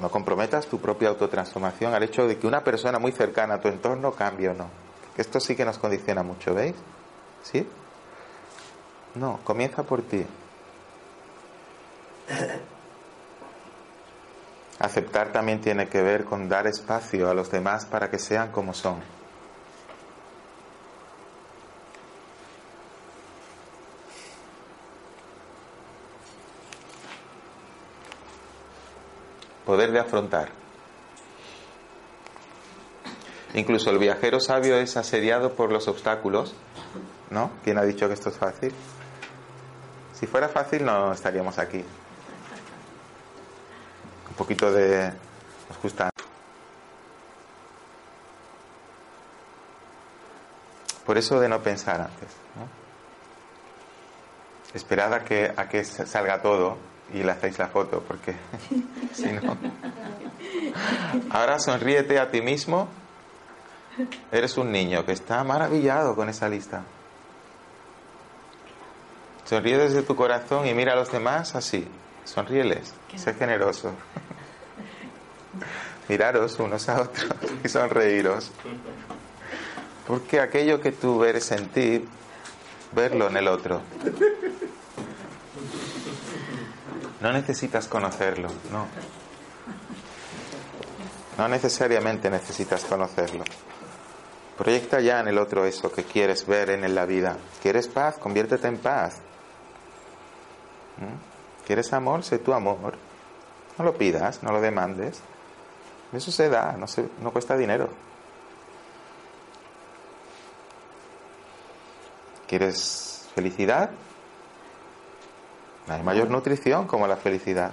no comprometas tu propia autotransformación al hecho de que una persona muy cercana a tu entorno cambie o no. Esto sí que nos condiciona mucho, ¿veis? ¿Sí? No, comienza por ti. Aceptar también tiene que ver con dar espacio a los demás para que sean como son. Poder de afrontar. Incluso el viajero sabio es asediado por los obstáculos, ¿no? ¿Quién ha dicho que esto es fácil? Si fuera fácil no estaríamos aquí. Un poquito de... Nos gusta. Por eso de no pensar antes. ¿no? Esperad a que, a que salga todo y le hacéis la foto, porque si no... Ahora sonríete a ti mismo. Eres un niño que está maravillado con esa lista. Sonríe desde tu corazón y mira a los demás así. Sonríeles. Sé generoso. Miraros unos a otros y sonreíros. Porque aquello que tú ves en ti, verlo en el otro. No necesitas conocerlo, no. No necesariamente necesitas conocerlo. Proyecta ya en el otro eso que quieres ver en la vida. ¿Quieres paz? Conviértete en paz. ¿Mm? ¿Quieres amor? Sé tu amor. No lo pidas, no lo demandes. Eso se da, no, cuesta dinero. ¿Quieres felicidad? No hay mayor nutrición como la felicidad.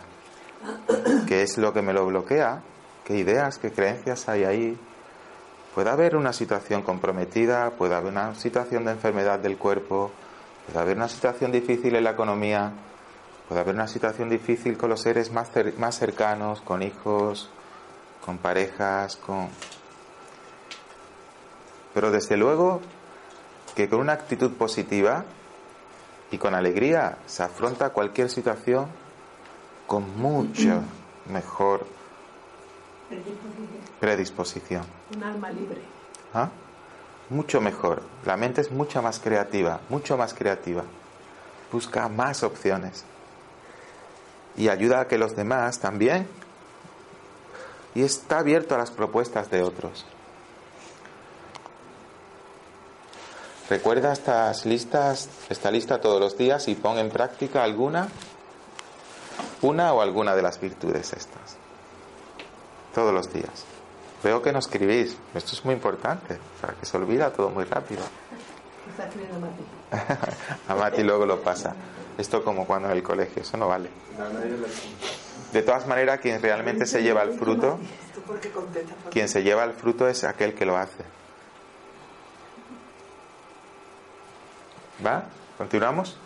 ¿Qué es lo que me lo bloquea? ¿Qué ideas, qué creencias hay ahí? Puede haber una situación comprometida, puede haber una situación de enfermedad del cuerpo, puede haber una situación difícil en la economía, puede haber una situación difícil con los seres más, cer más cercanos, con hijos, con parejas, con... Pero desde luego que con una actitud positiva y con alegría se afronta cualquier situación con mucho mejor predisposición. Un alma libre. ¿Ah? Mucho mejor. La mente es mucho más creativa, mucho más creativa. Busca más opciones. Y ayuda a que los demás también. Y está abierto a las propuestas de otros. Recuerda estas listas, esta lista todos los días y pon en práctica alguna, una o alguna de las virtudes estas. Todos los días. Veo que no escribís. Esto es muy importante, para que se olvida todo muy rápido. A Mati luego lo pasa. Esto como cuando en el colegio, eso no vale. De todas maneras, quien realmente se lleva el fruto, quien se lleva el fruto es aquel que lo hace. ¿Va? ¿Continuamos?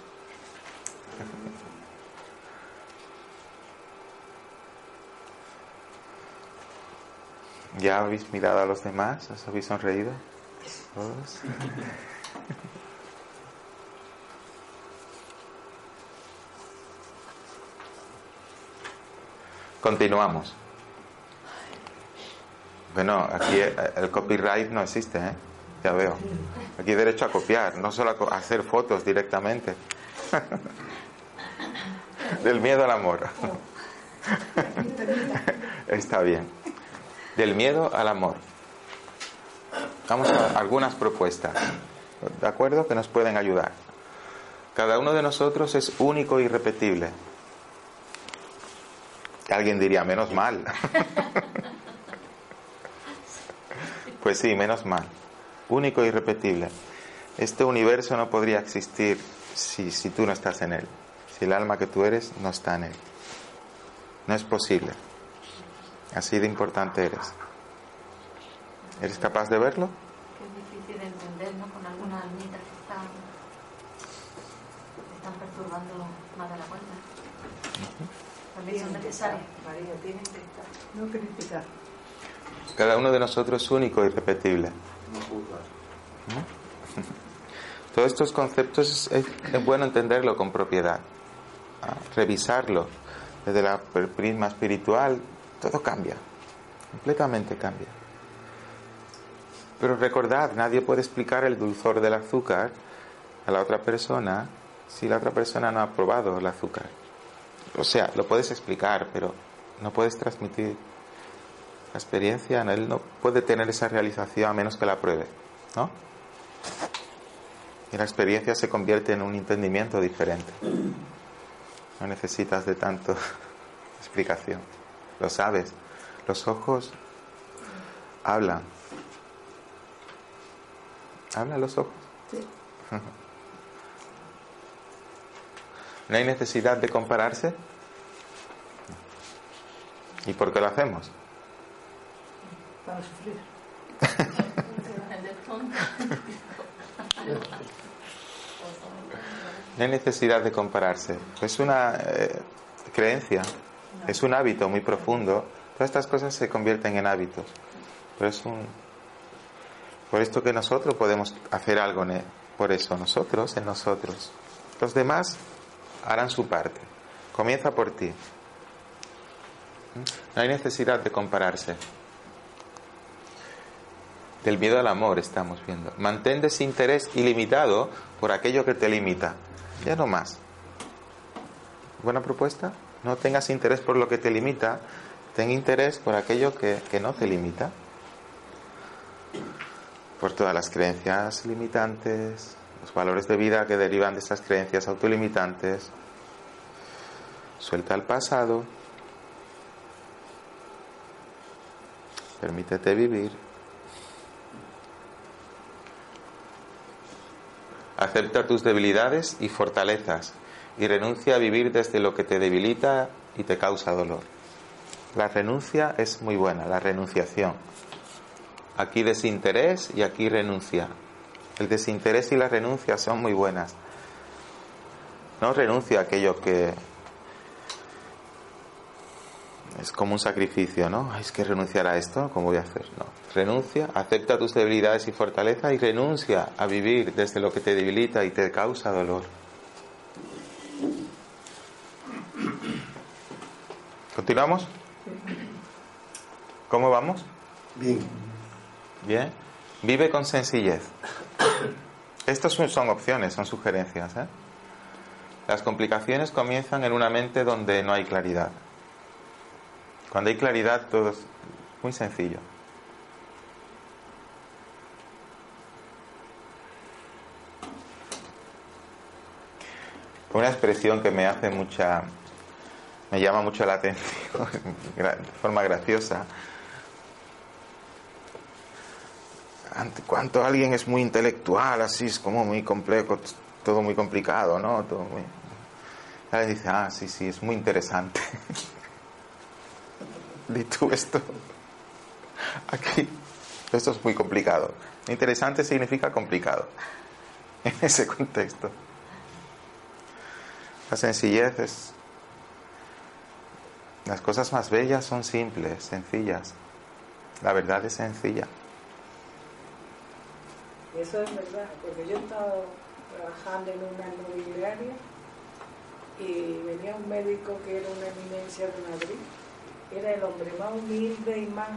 ¿Ya habéis mirado a los demás? ¿Os habéis sonreído? ¿Todos? Continuamos. Bueno, aquí el copyright no existe, ¿eh? Ya veo. Aquí hay derecho a copiar, no solo a hacer fotos directamente. Del miedo al amor. Está bien. Del miedo al amor. Vamos a algunas propuestas, ¿de acuerdo? Que nos pueden ayudar. Cada uno de nosotros es único y Alguien diría, menos mal. pues sí, menos mal. Único e irrepetible. Este universo no podría existir si, si tú no estás en él. Si el alma que tú eres no está en él. No es posible. Así de importante eres. ¿Eres capaz de verlo? Es difícil de entender, ¿no? Con algunas almitas que están, que están perturbando más de la cuenta. También son necesarias. María, tienen que estar. No criticar. Cada uno de nosotros es único e irrepetible. No juzgar. Todos estos conceptos es, es bueno entenderlo con propiedad, ¿ah? revisarlo desde la prisma espiritual, todo cambia, completamente cambia. Pero recordad, nadie puede explicar el dulzor del azúcar a la otra persona si la otra persona no ha probado el azúcar. O sea, lo puedes explicar, pero no puedes transmitir la experiencia, él no puede tener esa realización a menos que la pruebe, ¿no? Y la experiencia se convierte en un entendimiento diferente. No necesitas de tanto explicación. Lo sabes. Los ojos hablan. ¿Hablan los ojos? Sí. ¿No hay necesidad de compararse? ¿Y por qué lo hacemos? Para sufrir. No hay necesidad de compararse. Es una eh, creencia, es un hábito muy profundo. Todas estas cosas se convierten en hábitos. Pero es un. Por esto que nosotros podemos hacer algo en- por eso, nosotros en nosotros. Los demás harán su parte. Comienza por ti. No hay necesidad de compararse. Del miedo al amor estamos viendo. Mantén desinterés ilimitado por aquello que te limita. Ya no más. Buena propuesta. No tengas interés por lo que te limita. Ten interés por aquello que, que no te limita. Por todas las creencias limitantes, los valores de vida que derivan de estas creencias autolimitantes. Suelta el pasado. Permítete vivir. Acepta tus debilidades y fortalezas y renuncia a vivir desde lo que te debilita y te causa dolor. La renuncia es muy buena, la renunciación. Aquí desinterés y aquí renuncia. El desinterés y la renuncia son muy buenas. No renuncia a aquello que es como un sacrificio, ¿no? Es que renunciar a esto, ¿cómo voy a hacer? No. Renuncia, acepta tus debilidades y fortaleza y renuncia a vivir desde lo que te debilita y te causa dolor. ¿Continuamos? ¿Cómo vamos? Bien. Bien. Vive con sencillez. Estas son, opciones, son sugerencias. ¿eh? Las complicaciones comienzan en una mente donde no hay claridad. Cuando hay claridad todo es muy sencillo. Una expresión que me hace mucha, me llama mucho la atención, de forma graciosa. Ante cuanto alguien es muy intelectual, así es como muy complejo, todo muy complicado, ¿no? Todo muy... Dice, ah, sí, sí, es muy interesante. di tú esto. Aquí, esto es muy complicado. Interesante significa complicado en ese contexto. La sencillez es... Las cosas más bellas son simples, sencillas. La verdad es sencilla. Eso es verdad, porque yo estaba trabajando en una inmobiliaria y venía un médico que era una eminencia de Madrid. Era el hombre más humilde y más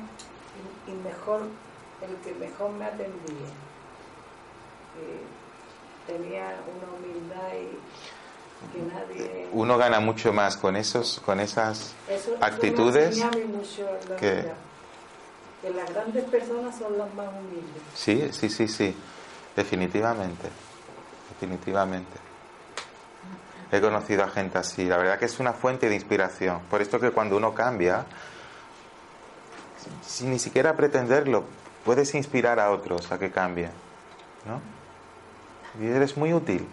y mejor, el que mejor me atendía. Y tenía una humildad y que nadie. Uno gana mucho más con esos, con esas Eso- eso me actitudes mucho que-. Que las grandes personas son las más humildes. Sí, sí, sí, sí. Definitivamente. Definitivamente. He conocido a gente así. La verdad que es una fuente de inspiración. Por esto que cuando uno cambia, sin ni siquiera pretenderlo, puedes inspirar a otros a que cambien. ¿No? Y eres muy útil.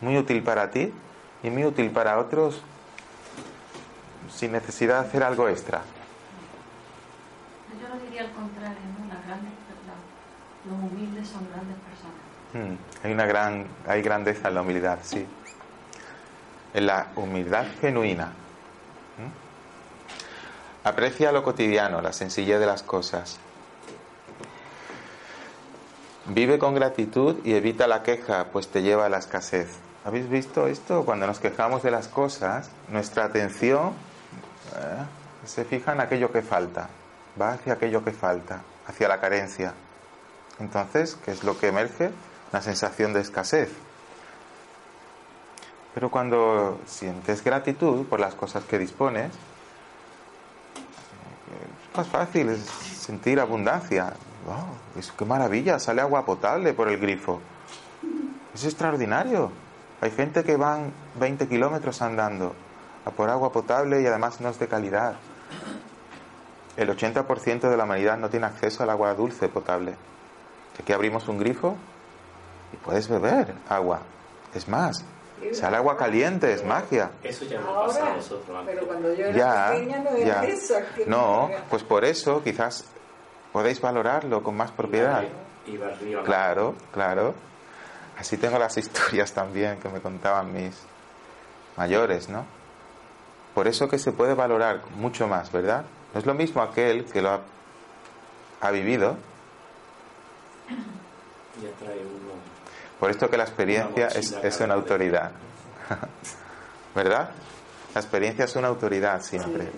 Muy útil para ti y muy útil para otros sin necesidad de hacer algo extra. Diría al contrario, ¿no? Los humildes son grandes personas. Mm, hay una gran, hay grandeza en la humildad, sí. En la humildad genuina. Aprecia lo cotidiano, la sencillez de las cosas. Vive con gratitud y evita la queja, pues te lleva a la escasez. ¿Habéis visto esto? Cuando nos quejamos de las cosas, nuestra atención eh, se fija en aquello que falta, va hacia aquello que falta, hacia la carencia. Entonces, ¿qué es lo que emerge? Una sensación de escasez. Pero cuando sientes gratitud por las cosas que dispones, es más fácil es sentir abundancia. Wow, ¡Qué maravilla! Sale agua potable por el grifo. Es extraordinario. Hay gente que van 20 kilómetros andando a por agua potable y además no es de calidad. El 80% de la humanidad no tiene acceso al agua dulce potable. Aquí abrimos un grifo y puedes beber agua. Es más, sale agua caliente, es magia. Eso ya nos pasa a nosotros antes. pero cuando yo era Ya, pequeña no era ya. eso. No, pues por eso quizás podéis valorarlo con más propiedad. Iba. Claro, claro. Así tengo las historias también que me contaban mis mayores, ¿no? Por eso que se puede valorar mucho más, ¿verdad? No es lo mismo aquel que lo ha, ha vivido, Ya trae uno. por esto que la experiencia es, es una autoridad. ¿Verdad? La experiencia es una autoridad siempre.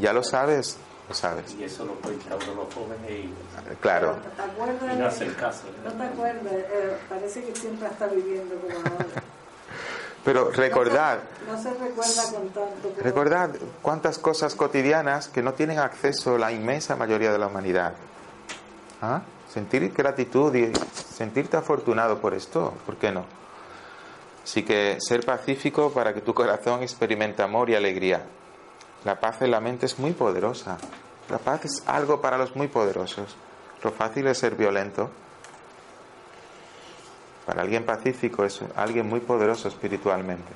Ya lo sabes, lo sabes. Y eso lo cuenta uno los jóvenes y, Claro. ¿Te acuerdas? y no hace el caso. No te acuerdas, eh, parece que siempre está viviendo como ahora. Pero recordad, No se, no se recuerda con tanto. pero- Recordad cuántas cosas cotidianas que no tienen acceso la inmensa mayoría de la humanidad. ¿Ah? Sentir gratitud y sentirte afortunado por esto, ¿por qué no? Así que ser pacífico para que tu corazón experimente amor y alegría. La paz en la mente es muy poderosa. La paz es algo para los muy poderosos. Lo fácil es ser violento. Para alguien pacífico es alguien muy poderoso espiritualmente.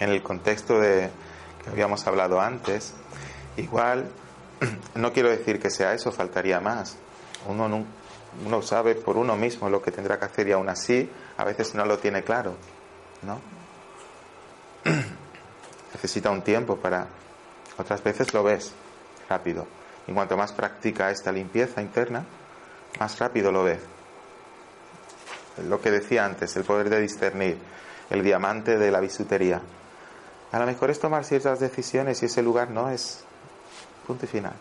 en el contexto de que habíamos hablado antes, igual no quiero decir que sea eso, faltaría más. Uno, uno sabe por uno mismo lo que tendrá que hacer y aún así a veces no lo tiene claro, ¿no? Necesita un tiempo para... Otras veces lo ves rápido. Y cuanto más practica esta limpieza interna, más rápido lo ves. Lo que decía antes, el poder de discernir, el diamante de la bisutería. A lo mejor es tomar ciertas decisiones y ese lugar no es punto y final.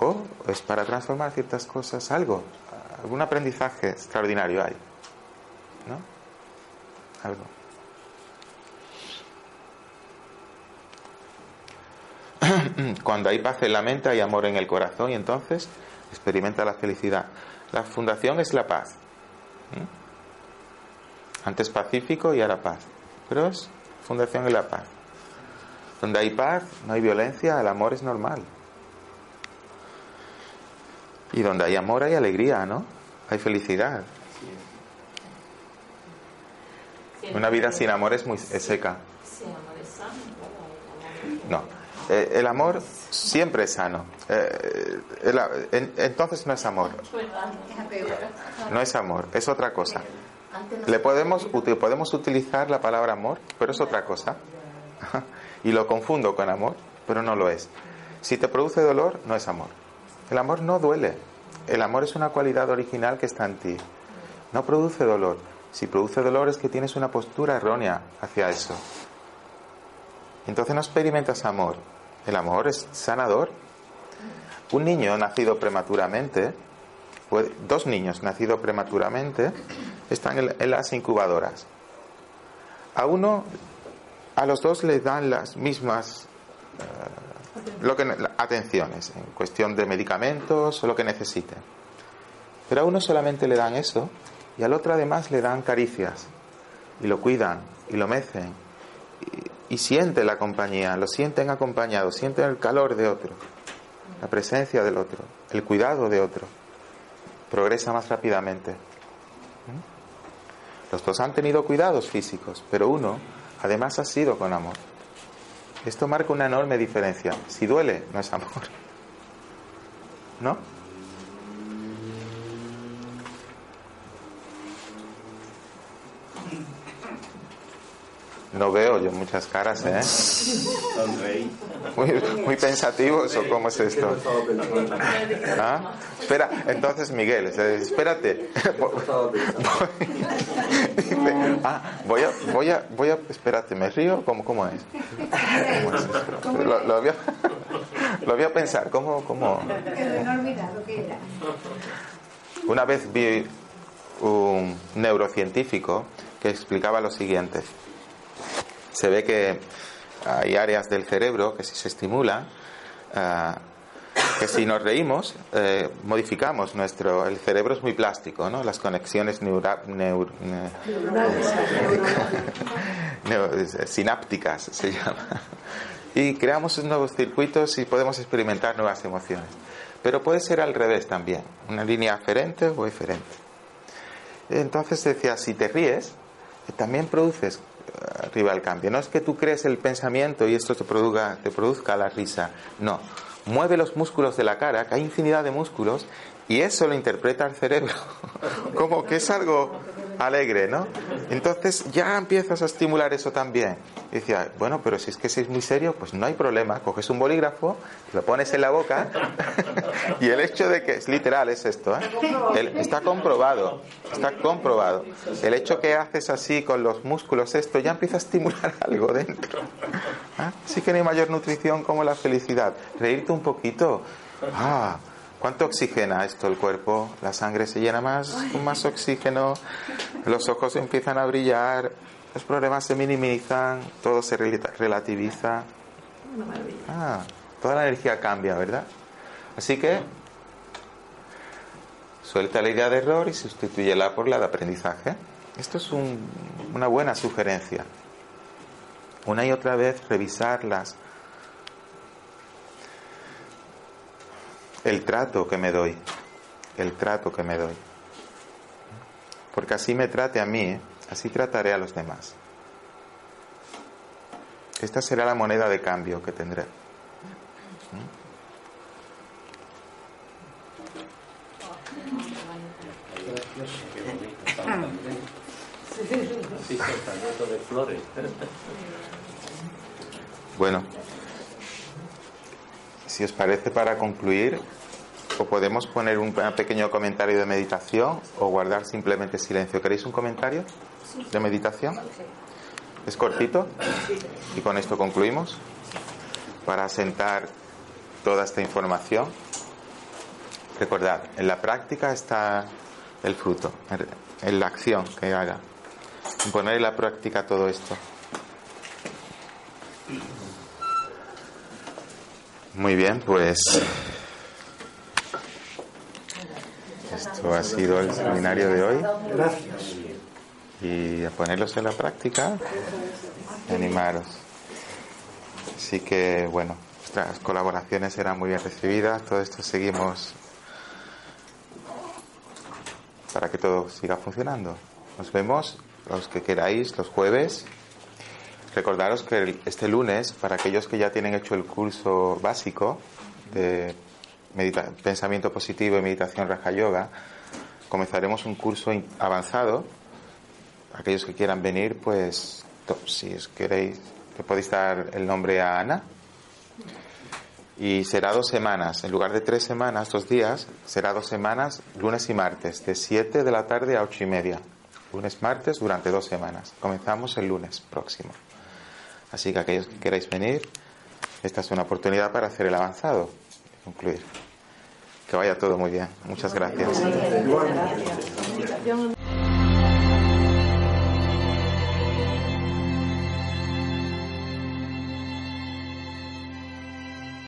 O es para transformar ciertas cosas, algo, algún aprendizaje extraordinario hay. ¿No? Algo. Cuando hay paz en la mente, hay amor en el corazón y entonces experimenta la felicidad. La fundación es la paz. ¿Mm? Antes pacífico y ahora paz. Pero es fundación es la paz. Donde hay paz, no hay violencia, el amor es normal. Y donde hay amor hay alegría, ¿no? Hay felicidad. Una vida sin amor es muy es seca. No. Eh, el amor siempre es sano. Eh, a- en- entonces no es amor. No es amor, es otra cosa. Le podemos, podemos utilizar la palabra amor, pero es otra cosa. Y lo confundo con amor, pero no lo es. Si te produce dolor, no es amor. El amor no duele. El amor es una cualidad original que está en ti. No produce dolor. Si produce dolor es que tienes una postura errónea hacia eso. Entonces no experimentas amor. El amor es sanador. Un niño nacido prematuramente, dos niños nacidos prematuramente, están en, las incubadoras. A uno, a los dos le dan las mismas eh, lo que, ne- atenciones en cuestión de medicamentos o lo que necesiten. Pero a uno solamente le dan eso y al otro además le dan caricias y lo cuidan y lo mecen y, siente la compañía, lo sienten acompañado, sienten el calor de otro, la presencia del otro, el cuidado de otro. Progresa más rápidamente. ¿Mm? Los dos han tenido cuidados físicos, pero uno además ha sido con amor. Esto marca una enorme diferencia. Si duele, no es amor. ¿No? No veo yo muchas caras, ¿eh? Muy, muy pensativos o cómo es esto. ¿Ah? Espera, entonces Miguel, espérate. Dice, ah, voy a, voy a, voy a, espérate, ¿me río? ¿Cómo, cómo es? ¿Cómo es? Lo, lo voy a, lo voy a pensar, ¿cómo, cómo? Una vez vi un neurocientífico que explicaba lo siguiente. Se ve que hay áreas del cerebro que si se estimulan, ah, que si nos reímos, eh, modificamos nuestro... El cerebro es muy plástico, ¿no? Las conexiones neura- neur- ne- sinápticas se llama. Y creamos nuevos circuitos y podemos experimentar nuevas emociones. Pero puede ser al revés también, una línea aferente o eferente. Entonces decía, si te ríes, también produces eh, arriba el cambio. No es que tú crees el pensamiento y esto te produzca, te produzca la risa. No. Mueve los músculos de la cara, que hay infinidad de músculos, y eso lo interpreta el cerebro como que es algo alegre, ¿no? Entonces ya empiezas a estimular eso también. Y decía, bueno, pero si es que sois muy serio, pues no hay problema. Coges un bolígrafo, lo pones en la boca, y el hecho de que, es literal, es esto, ¿eh? Está comprobado, está comprobado. El hecho que haces así con los músculos, esto ya empieza a estimular algo dentro. ¿Ah? Sí que no hay mayor nutrición como la felicidad. Reírte un poquito. Ah, ¿cuánto oxigena esto el cuerpo? La sangre se llena más, con más oxígeno, los ojos empiezan a brillar, los problemas se minimizan, todo se relativiza. Ah, toda la energía cambia, ¿verdad? Así que suelta la idea de error y sustituyela por la de aprendizaje. Esto es un- una buena sugerencia. Una y otra vez revisarlas. El trato que me doy. El trato que me doy. Porque así me trate a mí, así trataré a los demás. Esta será la moneda de cambio que tendré. Qué bonito. también. Sí, está lleno de flores. Bueno, si os parece para concluir, o podemos poner un pequeño comentario de meditación o guardar simplemente silencio. ¿Queréis un comentario de meditación? ¿Es cortito? Y con esto concluimos. Para asentar toda esta información. Recordad, en la práctica está el fruto, en- la acción que haga. Poner en la práctica todo esto. Muy bien, pues esto ha sido el seminario de hoy. Gracias. Y a ponerlos en la práctica, animaros. Así que, bueno, vuestras colaboraciones serán muy bien recibidas. Todo esto seguimos para que todo siga funcionando. Nos vemos los que queráis, los jueves. Recordaros que este lunes, para aquellos que ya tienen hecho el curso básico de pensamiento positivo y meditación Raja Yoga, comenzaremos un curso avanzado. Aquellos que quieran venir, pues si os queréis, le podéis dar el nombre a Ana. Y será dos semanas, en lugar de tres semanas, dos días, será dos semanas, lunes y martes, de 7 de la tarde a ocho y media. Lunes, martes, durante dos semanas. Comenzamos el lunes próximo. Así que aquellos que queráis venir, esta es una oportunidad para hacer el avanzado y concluir. Que vaya todo muy bien. Muchas gracias.